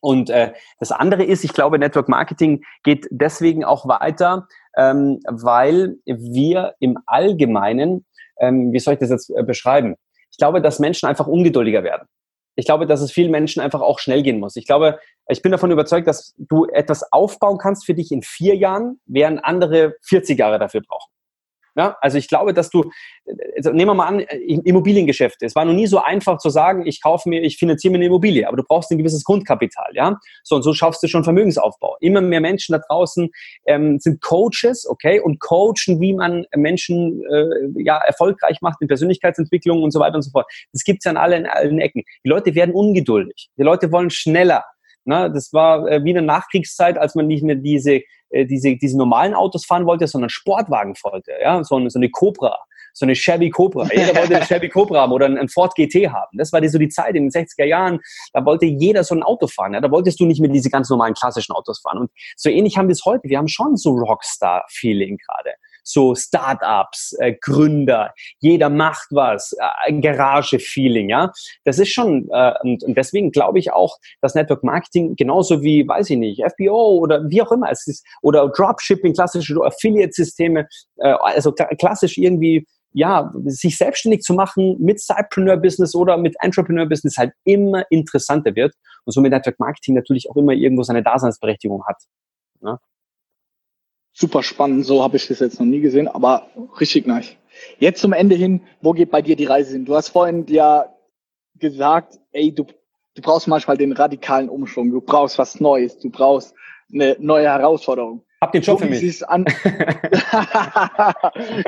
Und äh, das andere ist, ich glaube, Network Marketing geht deswegen auch weiter, ähm, weil wir im Allgemeinen, ähm, wie soll ich das jetzt äh, beschreiben? Ich glaube, dass Menschen einfach ungeduldiger werden. Ich glaube, dass es vielen Menschen einfach auch schnell gehen muss. Ich glaube, ich bin davon überzeugt, dass du etwas aufbauen kannst für dich in vier Jahren, während andere 40 Jahre dafür brauchen. Ja, also ich glaube, dass du, also nehmen wir mal an, Immobiliengeschäfte. Es war noch nie so einfach zu sagen, ich kaufe mir, ich finanziere mir eine Immobilie, aber du brauchst ein gewisses Grundkapital, ja. So und so schaffst du schon Vermögensaufbau. Immer mehr Menschen da draußen ähm, sind Coaches, okay, und coachen, wie man Menschen äh, ja erfolgreich macht in Persönlichkeitsentwicklung und so weiter und so fort. Das gibt's ja an allen, allen Ecken. Die Leute werden ungeduldig. Die Leute wollen schneller. Ne? Das war äh, wie in der Nachkriegszeit, als man nicht mehr diese, äh, diese, diese normalen Autos fahren wollte, sondern Sportwagen wollte. Ja? So, eine, so eine Cobra, so eine Chevy Cobra. Jeder wollte eine Chevy Cobra haben oder einen Ford GT haben. Das war die, so die Zeit in den 60er Jahren. Da wollte jeder so ein Auto fahren. Ja? Da wolltest du nicht mehr diese ganz normalen klassischen Autos fahren. Und so ähnlich haben wir es heute. Wir haben schon so Rockstar-Feeling gerade so Startups, äh, Gründer, jeder macht was, äh, Garage-Feeling, ja. Das ist schon, äh, und, und deswegen glaube ich auch, dass Network Marketing genauso wie, weiß ich nicht, FBO oder wie auch immer es ist, oder Dropshipping, klassische Affiliate-Systeme, äh, also klassisch irgendwie ja, sich selbstständig zu machen mit Sidepreneur-Business oder mit Entrepreneur-Business halt immer interessanter wird und somit Network Marketing natürlich auch immer irgendwo seine Daseinsberechtigung hat. Ne? Super spannend. So habe ich das jetzt noch nie gesehen, aber richtig nice. Jetzt zum Ende hin, wo geht bei dir die Reise hin? Du hast vorhin ja gesagt, ey, du, du brauchst manchmal den radikalen Umschwung, du brauchst was Neues, du brauchst eine neue Herausforderung. Hab den Job so, für mich. An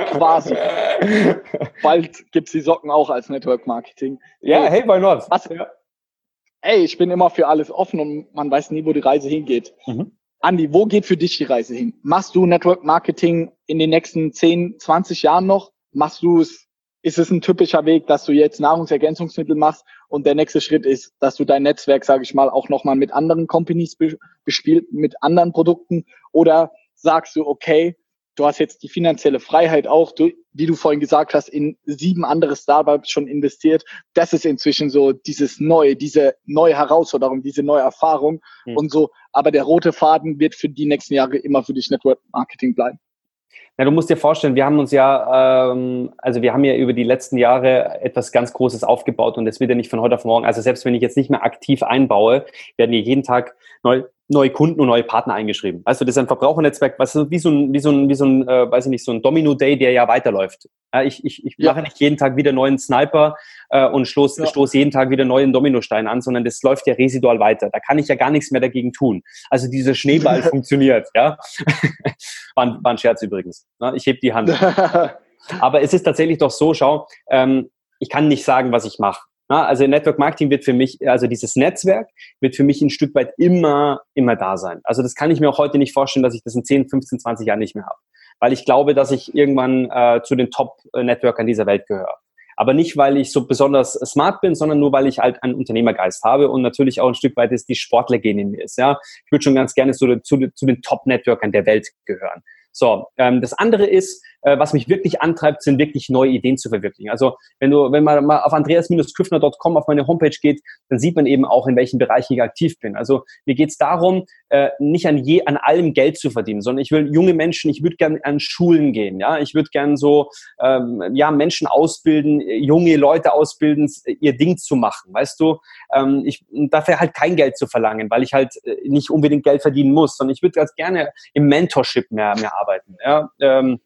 Quasi. Bald gibt's die Socken auch als Network Marketing. Ja, hey, why not? Was? Ja. Ey, ich bin immer für alles offen und man weiß nie, wo die Reise hingeht. Mhm. Andi, wo geht für dich die Reise hin? Machst du Network Marketing in den nächsten 10, 20 Jahren noch? Machst du es, ist es ein typischer Weg, dass du jetzt Nahrungsergänzungsmittel machst und der nächste Schritt ist, dass du dein Netzwerk, sage ich mal, auch nochmal mit anderen Companies bespielt, mit anderen Produkten? Oder sagst du, okay, du hast jetzt die finanzielle Freiheit auch, du, wie du vorhin gesagt hast, in sieben andere Startups schon investiert. Das ist inzwischen so dieses neue, diese neue Herausforderung, diese neue Erfahrung mhm. und so. Aber der rote Faden wird für die nächsten Jahre immer für dich Network Marketing bleiben. Na, du musst dir vorstellen, wir haben uns ja, ähm, also wir haben ja über die letzten Jahre etwas ganz Großes aufgebaut und das wird ja nicht von heute auf morgen. Also selbst wenn ich jetzt nicht mehr aktiv einbaue, werden hier jeden Tag neu, neue Kunden und neue Partner eingeschrieben. Also das ist ein Verbrauchernetzwerk, was wie so ein, wie so ein, wie so ein, äh, weiß ich nicht, so ein Domino-Day, der ja weiterläuft. Ja, ich ich, ich ja. mache nicht jeden Tag wieder neuen Sniper äh, und stoße ja. stoß jeden Tag wieder neuen Dominostein an, sondern das läuft ja residual weiter. Da kann ich ja gar nichts mehr dagegen tun. Also dieser Schneeball funktioniert, ja. war, ein, war ein Scherz übrigens. Ne? Ich heb die Hand. Aber es ist tatsächlich doch so, schau, ähm, ich kann nicht sagen, was ich mache. Also Network Marketing wird für mich, also dieses Netzwerk wird für mich ein Stück weit immer, immer da sein. Also das kann ich mir auch heute nicht vorstellen, dass ich das in 10, 15, 20 Jahren nicht mehr habe. Weil ich glaube, dass ich irgendwann äh, zu den Top-Networkern dieser Welt gehöre. Aber nicht, weil ich so besonders smart bin, sondern nur, weil ich halt einen Unternehmergeist habe und natürlich auch ein Stück weit ist die Sportlergene in mir ist. Ja, ich würde schon ganz gerne zu, zu den Top-Networkern der Welt gehören. So, ähm, das andere ist, äh, was mich wirklich antreibt, sind wirklich neue Ideen zu verwirklichen. Also wenn du, wenn man mal auf andreas-küffner.com auf meine Homepage geht, dann sieht man eben auch, in welchen Bereichen ich aktiv bin. Also mir geht es darum, äh, nicht an je an allem Geld zu verdienen, sondern ich will junge Menschen, ich würde gern an Schulen gehen, ja, ich würde gern so ähm, ja Menschen ausbilden, junge Leute ausbilden, ihr Ding zu machen, weißt du. Ähm, ich dafür halt kein Geld zu verlangen, weil ich halt äh, nicht unbedingt Geld verdienen muss, sondern ich würde ganz gerne im Mentorship mehr mehr arbeiten. Ja. Ähm,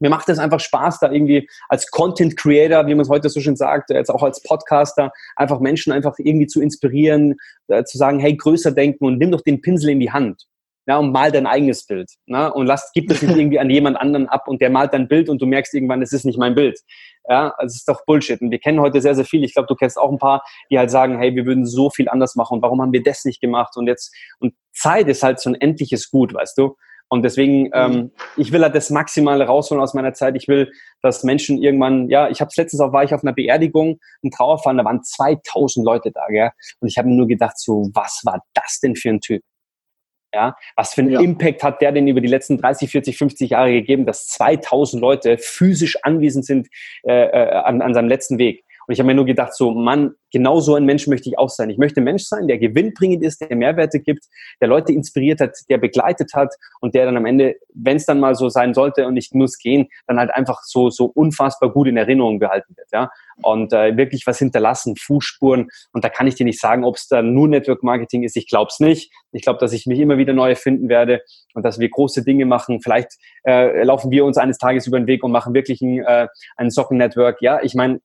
mir macht es einfach Spaß, da irgendwie als Content Creator, wie man es heute so schön sagt, jetzt auch als Podcaster, einfach Menschen einfach irgendwie zu inspirieren, äh, zu sagen, hey, größer denken und nimm doch den Pinsel in die Hand. Ja, und mal dein eigenes Bild. Ne? Und lass, gib das nicht irgendwie an jemand anderen ab und der malt dein Bild und du merkst irgendwann, es ist nicht mein Bild. Ja, also es ist doch Bullshit. Und wir kennen heute sehr, sehr viel. Ich glaube, du kennst auch ein paar, die halt sagen, hey, wir würden so viel anders machen und warum haben wir das nicht gemacht? Und jetzt, und Zeit ist halt so ein endliches Gut, weißt du? Und deswegen, mhm. ähm, ich will halt das Maximale rausholen aus meiner Zeit. Ich will, dass Menschen irgendwann, ja, ich habe letztens auch, war ich auf einer Beerdigung, ein Trauerfall, da waren 2000 Leute da, gell? Und ich habe mir nur gedacht, so, was war das denn für ein Typ? Ja, was für einen ja. Impact hat der denn über die letzten 30, 40, 50 Jahre gegeben, dass 2000 Leute physisch anwesend sind äh, äh, an, an seinem letzten Weg? Und ich habe mir nur gedacht, so, Mann, genau so ein Mensch möchte ich auch sein. Ich möchte ein Mensch sein, der gewinnbringend ist, der Mehrwerte gibt, der Leute inspiriert hat, der begleitet hat und der dann am Ende, wenn es dann mal so sein sollte und ich muss gehen, dann halt einfach so, so unfassbar gut in Erinnerung behalten wird, ja. Und äh, wirklich was hinterlassen, Fußspuren. Und da kann ich dir nicht sagen, ob es dann nur Network Marketing ist. Ich glaube es nicht. Ich glaube, dass ich mich immer wieder neu finden werde und dass wir große Dinge machen. Vielleicht äh, laufen wir uns eines Tages über den Weg und machen wirklich ein, äh, ein Socken-Network. Ja, ich meine,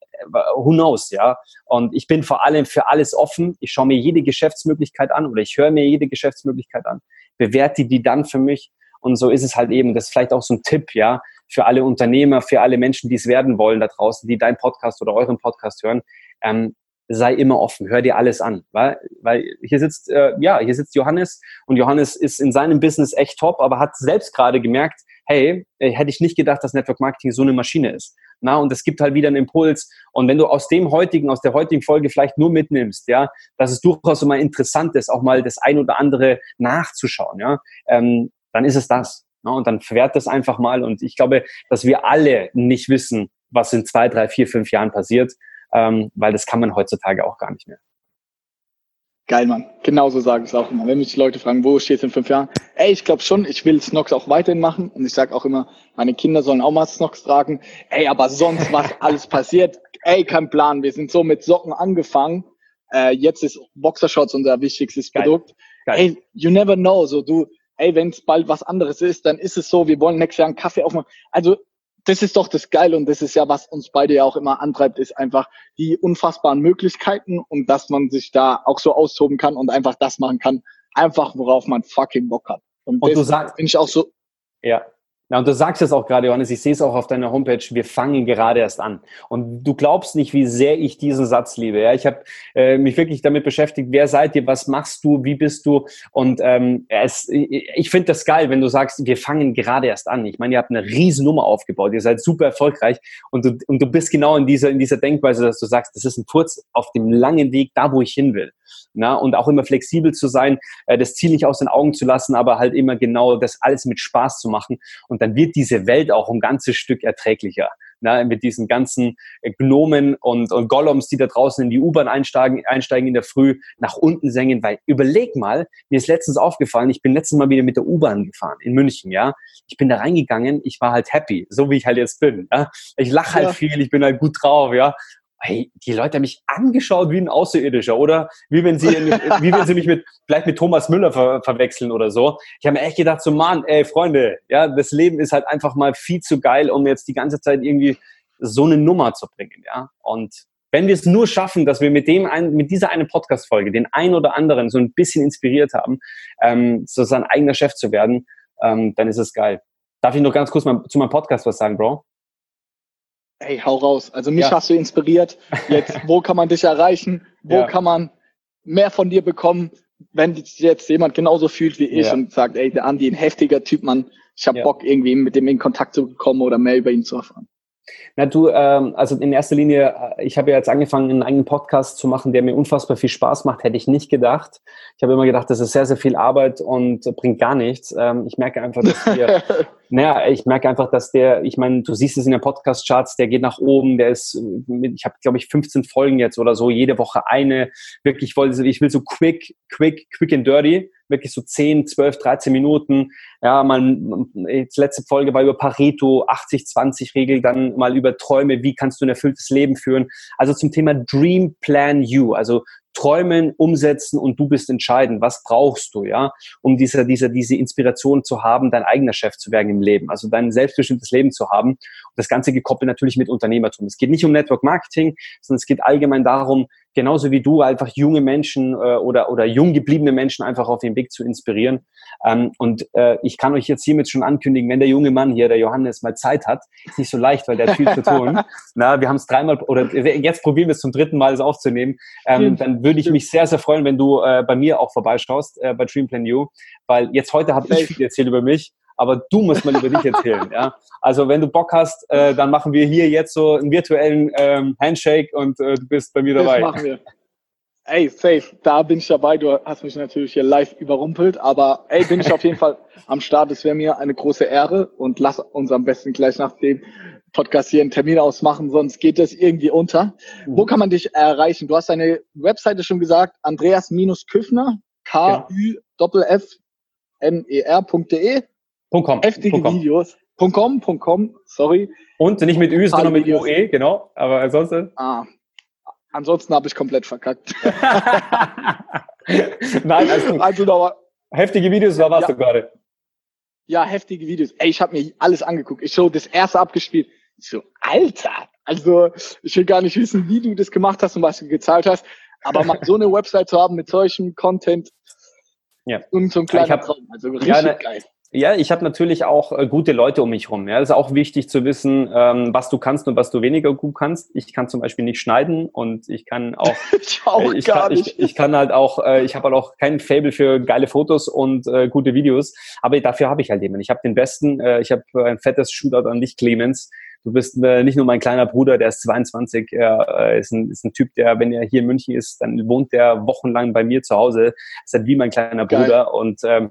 who knows, ja. Und ich bin vor allem für alles offen. Ich schaue mir jede Geschäftsmöglichkeit an oder ich höre mir jede Geschäftsmöglichkeit an, bewerte die dann für mich. Und so ist es halt eben. Das ist vielleicht auch so ein Tipp, ja, für alle Unternehmer, für alle Menschen, die es werden wollen da draußen, die deinen Podcast oder euren Podcast hören. Ähm, sei immer offen, hör dir alles an, weil, weil hier sitzt, äh, ja, hier sitzt Johannes und Johannes ist in seinem Business echt top, aber hat selbst gerade gemerkt, hey, äh, hätte ich nicht gedacht, dass Network Marketing so eine Maschine ist. Na, und es gibt halt wieder einen Impuls. Und wenn du aus dem heutigen, aus der heutigen Folge vielleicht nur mitnimmst, ja, dass es durchaus immer interessant ist, auch mal das ein oder andere nachzuschauen, ja, ähm, dann ist es das. Na, und dann verwehrt das einfach mal. Und ich glaube, dass wir alle nicht wissen, was in zwei, drei, vier, fünf Jahren passiert, ähm, weil das kann man heutzutage auch gar nicht mehr. Geil, Mann. Genauso sage ich es auch immer. Wenn mich die Leute fragen, wo steht es in fünf Jahren? Ey, ich glaube schon, ich will Snox auch weiterhin machen. Und ich sage auch immer, meine Kinder sollen auch mal Snox tragen. Ey, aber sonst, was alles passiert, ey, kein Plan. Wir sind so mit Socken angefangen. Äh, jetzt ist Boxershorts unser wichtigstes Geil. Produkt. Geil. Ey, you never know. So, du, ey, wenn es bald was anderes ist, dann ist es so, wir wollen nächstes Jahr einen Kaffee aufmachen. Also das ist doch das Geile und das ist ja, was uns beide ja auch immer antreibt, ist einfach die unfassbaren Möglichkeiten und dass man sich da auch so austoben kann und einfach das machen kann, einfach worauf man fucking Bock hat. Und, und du sagst, bin ich auch so. Ja, ja, und du sagst es auch gerade, Johannes, ich sehe es auch auf deiner Homepage, wir fangen gerade erst an. Und du glaubst nicht, wie sehr ich diesen Satz liebe. Ja, ich habe äh, mich wirklich damit beschäftigt, wer seid ihr, was machst du, wie bist du? Und ähm, es, ich finde das geil, wenn du sagst, wir fangen gerade erst an. Ich meine, ihr habt eine riesen Nummer aufgebaut, ihr seid super erfolgreich und du, und du bist genau in dieser, in dieser Denkweise, dass du sagst, das ist ein Furz auf dem langen Weg, da wo ich hin will. Na, und auch immer flexibel zu sein, äh, das Ziel nicht aus den Augen zu lassen, aber halt immer genau das alles mit Spaß zu machen. Und dann wird diese Welt auch ein ganzes Stück erträglicher. Na, mit diesen ganzen Gnomen und, und Gollums, die da draußen in die U-Bahn einsteigen, einsteigen in der Früh, nach unten sengen, weil überleg mal, mir ist letztens aufgefallen, ich bin letztes Mal wieder mit der U-Bahn gefahren in München, ja. Ich bin da reingegangen, ich war halt happy, so wie ich halt jetzt bin. Ja? Ich lache halt ja. viel, ich bin halt gut drauf, ja hey, die Leute haben mich angeschaut wie ein Außerirdischer oder wie wenn sie, wie wenn sie mich mit, vielleicht mit Thomas Müller ver verwechseln oder so. Ich habe mir echt gedacht, so Mann, ey, Freunde, ja, das Leben ist halt einfach mal viel zu geil, um jetzt die ganze Zeit irgendwie so eine Nummer zu bringen, ja. Und wenn wir es nur schaffen, dass wir mit dem ein, mit dieser einen Podcast-Folge den einen oder anderen so ein bisschen inspiriert haben, ähm, so sein eigener Chef zu werden, ähm, dann ist es geil. Darf ich noch ganz kurz mal zu meinem Podcast was sagen, Bro? Hey, hau raus. Also mich ja. hast du inspiriert. Jetzt, wo kann man dich erreichen? Wo ja. kann man mehr von dir bekommen, wenn jetzt jemand genauso fühlt wie ich ja. und sagt, ey, der Andi, ein heftiger Typ, Mann. Ich habe Bock, irgendwie mit dem in Kontakt zu kommen oder mehr über ihn zu erfahren. Na du, ähm, also in erster Linie, äh, ich habe ja jetzt angefangen, einen eigenen Podcast zu machen, der mir unfassbar viel Spaß macht, hätte ich nicht gedacht. Ich habe immer gedacht, das ist sehr, sehr viel Arbeit und bringt gar nichts. Ähm, ich merke einfach, dass wir, naja, ich merke einfach, dass der, ich meine, du siehst es in den Podcast-Charts, der geht nach oben, der ist, mit, ich habe, glaube ich, 15 Folgen jetzt oder so, jede Woche eine. Wirklich, ich, ich will so quick, quick, quick and dirty wirklich so 10, 12, 13 Minuten. Ja, man, jetzt letzte Folge war über Pareto, 80-20-Regel, dann mal über Träume, wie kannst du ein erfülltes Leben führen. Also zum Thema Dream Plan You, also träumen, umsetzen und du bist entscheidend. Was brauchst du, ja, um diese, diese, diese Inspiration zu haben, dein eigener Chef zu werden im Leben, also dein selbstbestimmtes Leben zu haben. Und das Ganze gekoppelt natürlich mit Unternehmertum. Es geht nicht um Network Marketing, sondern es geht allgemein darum, genauso wie du einfach junge Menschen äh, oder, oder jung gebliebene Menschen einfach auf den Weg zu inspirieren. Ähm, und äh, ich kann euch jetzt hiermit schon ankündigen, wenn der junge Mann hier, der Johannes, mal Zeit hat, ist nicht so leicht, weil der hat viel zu tun. Na, wir haben es dreimal oder jetzt probieren wir es zum dritten Mal, es aufzunehmen. Ähm, dann würde ich mich sehr, sehr freuen, wenn du äh, bei mir auch vorbeischaust, äh, bei Dreamplan You, weil jetzt heute habe ich viel erzählt über mich aber du musst mal über dich erzählen. Ja? Also wenn du Bock hast, äh, dann machen wir hier jetzt so einen virtuellen ähm, Handshake und äh, du bist bei mir dabei. Das machen wir. Ey, safe, da bin ich dabei. Du hast mich natürlich hier live überrumpelt, aber ey, bin ich auf jeden Fall am Start. Es wäre mir eine große Ehre und lass uns am besten gleich nach dem Podcast hier einen Termin ausmachen, sonst geht das irgendwie unter. Mhm. Wo kann man dich erreichen? Du hast deine Webseite schon gesagt, Andreas-Küffner, K-Ü-F-F-N-E-R.de. .com. Heftige .com. Videos. .com, .com, sorry. Und nicht mit Ü, sondern mit UE, genau. Aber ansonsten. Ah, ansonsten habe ich komplett verkackt. Nein, also, also noch heftige Videos, da warst ja. du gerade. Ja, heftige Videos. Ey, ich habe mir alles angeguckt. Ich so das erste abgespielt. Ich so, Alter, also ich will gar nicht wissen, wie du das gemacht hast und was du gezahlt hast. Aber mal so eine Website zu haben mit solchem Content ja. und so ein kleiner Traum. Also richtig ja, ne, geil. Ja, ich habe natürlich auch äh, gute Leute um mich rum. Ja, es ist auch wichtig zu wissen, ähm, was du kannst und was du weniger gut kannst. Ich kann zum Beispiel nicht schneiden und ich kann auch, ich auch äh, ich kann. Ich, ich, kann halt auch, äh, ich habe halt auch kein Fable für geile Fotos und äh, gute Videos. Aber dafür habe ich halt jemanden. Ich habe den besten. Äh, ich habe ein fettes Shootout an dich, Clemens. Du bist äh, nicht nur mein kleiner Bruder, der ist 22, er äh, ist, ein, ist ein Typ, der, wenn er hier in München ist, dann wohnt der wochenlang bei mir zu Hause. Ist halt wie mein kleiner Geil. Bruder und ähm,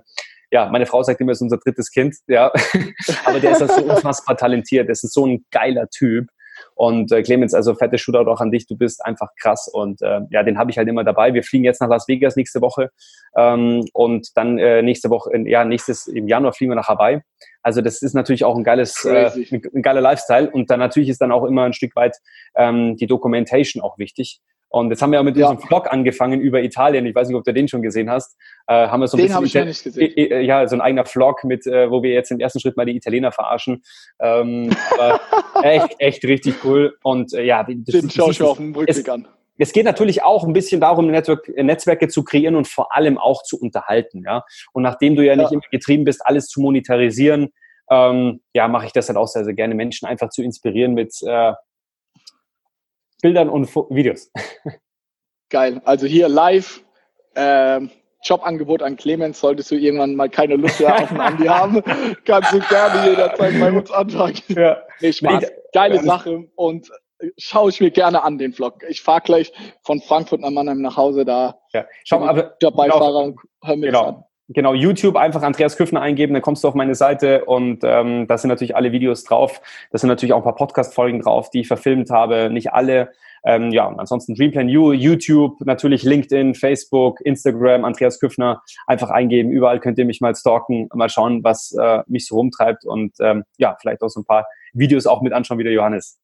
ja, meine Frau sagt immer, er ist unser drittes Kind, ja. Aber der ist halt so unfassbar talentiert. Das ist so ein geiler Typ. Und äh, Clemens, also fette Shootout auch an dich, du bist einfach krass und äh, ja, den habe ich halt immer dabei. Wir fliegen jetzt nach Las Vegas nächste Woche ähm, und dann äh, nächste Woche, ja, nächstes im Januar fliegen wir nach Hawaii. Also das ist natürlich auch ein geiles, äh, ein, ein geiler Lifestyle und dann natürlich ist dann auch immer ein Stück weit ähm, die Documentation auch wichtig. Und jetzt haben wir ja mit ja. diesem Vlog angefangen über Italien. Ich weiß nicht, ob du den schon gesehen hast. Äh, haben wir so ein den habe ich noch nicht gesehen. Äh, ja, so ein eigener Vlog mit, äh, wo wir jetzt im ersten Schritt mal die Italiener verarschen. Ähm, echt, echt richtig cool. Und äh, ja, das, den schaue ich mir auf dem Rückweg an. Es geht natürlich auch ein bisschen darum, Network, Netzwerke zu kreieren und vor allem auch zu unterhalten. Ja? Und nachdem du ja, ja. nicht immer getrieben bist, alles zu monetarisieren, ähm, ja, mache ich das halt auch sehr, sehr gerne, Menschen einfach zu inspirieren mit äh, Bildern und Fo Videos. Geil. Also hier live. Ähm, Jobangebot an Clemens, solltest du irgendwann mal keine Lust mehr auf ein Andi haben, kannst du gerne jederzeit bei uns anfangen. Ja. Nee, Spaß. Geile Sache und schaue ich mir gerne an, den Vlog. Ich fahre gleich von Frankfurt nach Mannheim nach Hause, da ja. Schau mal, aber, der Beifahrer genau, hör mir genau. an. Genau, YouTube einfach Andreas Küffner eingeben, dann kommst du auf meine Seite und ähm, da sind natürlich alle Videos drauf. Da sind natürlich auch ein paar Podcast-Folgen drauf, die ich verfilmt habe. Nicht alle. Ähm, ja, und ansonsten Dreamplan U, YouTube, natürlich LinkedIn, Facebook, Instagram, Andreas Küffner. Einfach eingeben. Überall könnt ihr mich mal stalken, mal schauen, was äh, mich so rumtreibt und ähm, ja, vielleicht auch so ein paar Videos auch mit anschauen wie der Johannes.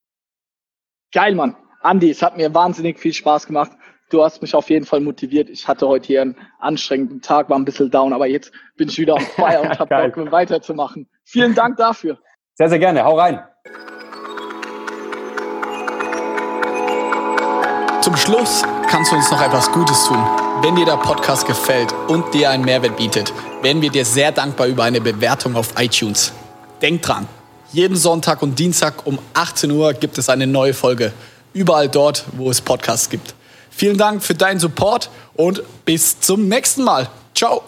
Geil, Mann. Andi, es hat mir wahnsinnig viel Spaß gemacht du hast mich auf jeden Fall motiviert. Ich hatte heute hier einen anstrengenden Tag, war ein bisschen down, aber jetzt bin ich wieder on fire und habe Bock, weiterzumachen. Vielen Dank dafür. Sehr, sehr gerne. Hau rein. Zum Schluss kannst du uns noch etwas Gutes tun. Wenn dir der Podcast gefällt und dir einen Mehrwert bietet, wären wir dir sehr dankbar über eine Bewertung auf iTunes. Denk dran, jeden Sonntag und Dienstag um 18 Uhr gibt es eine neue Folge. Überall dort, wo es Podcasts gibt. Vielen Dank für deinen Support und bis zum nächsten Mal. Ciao.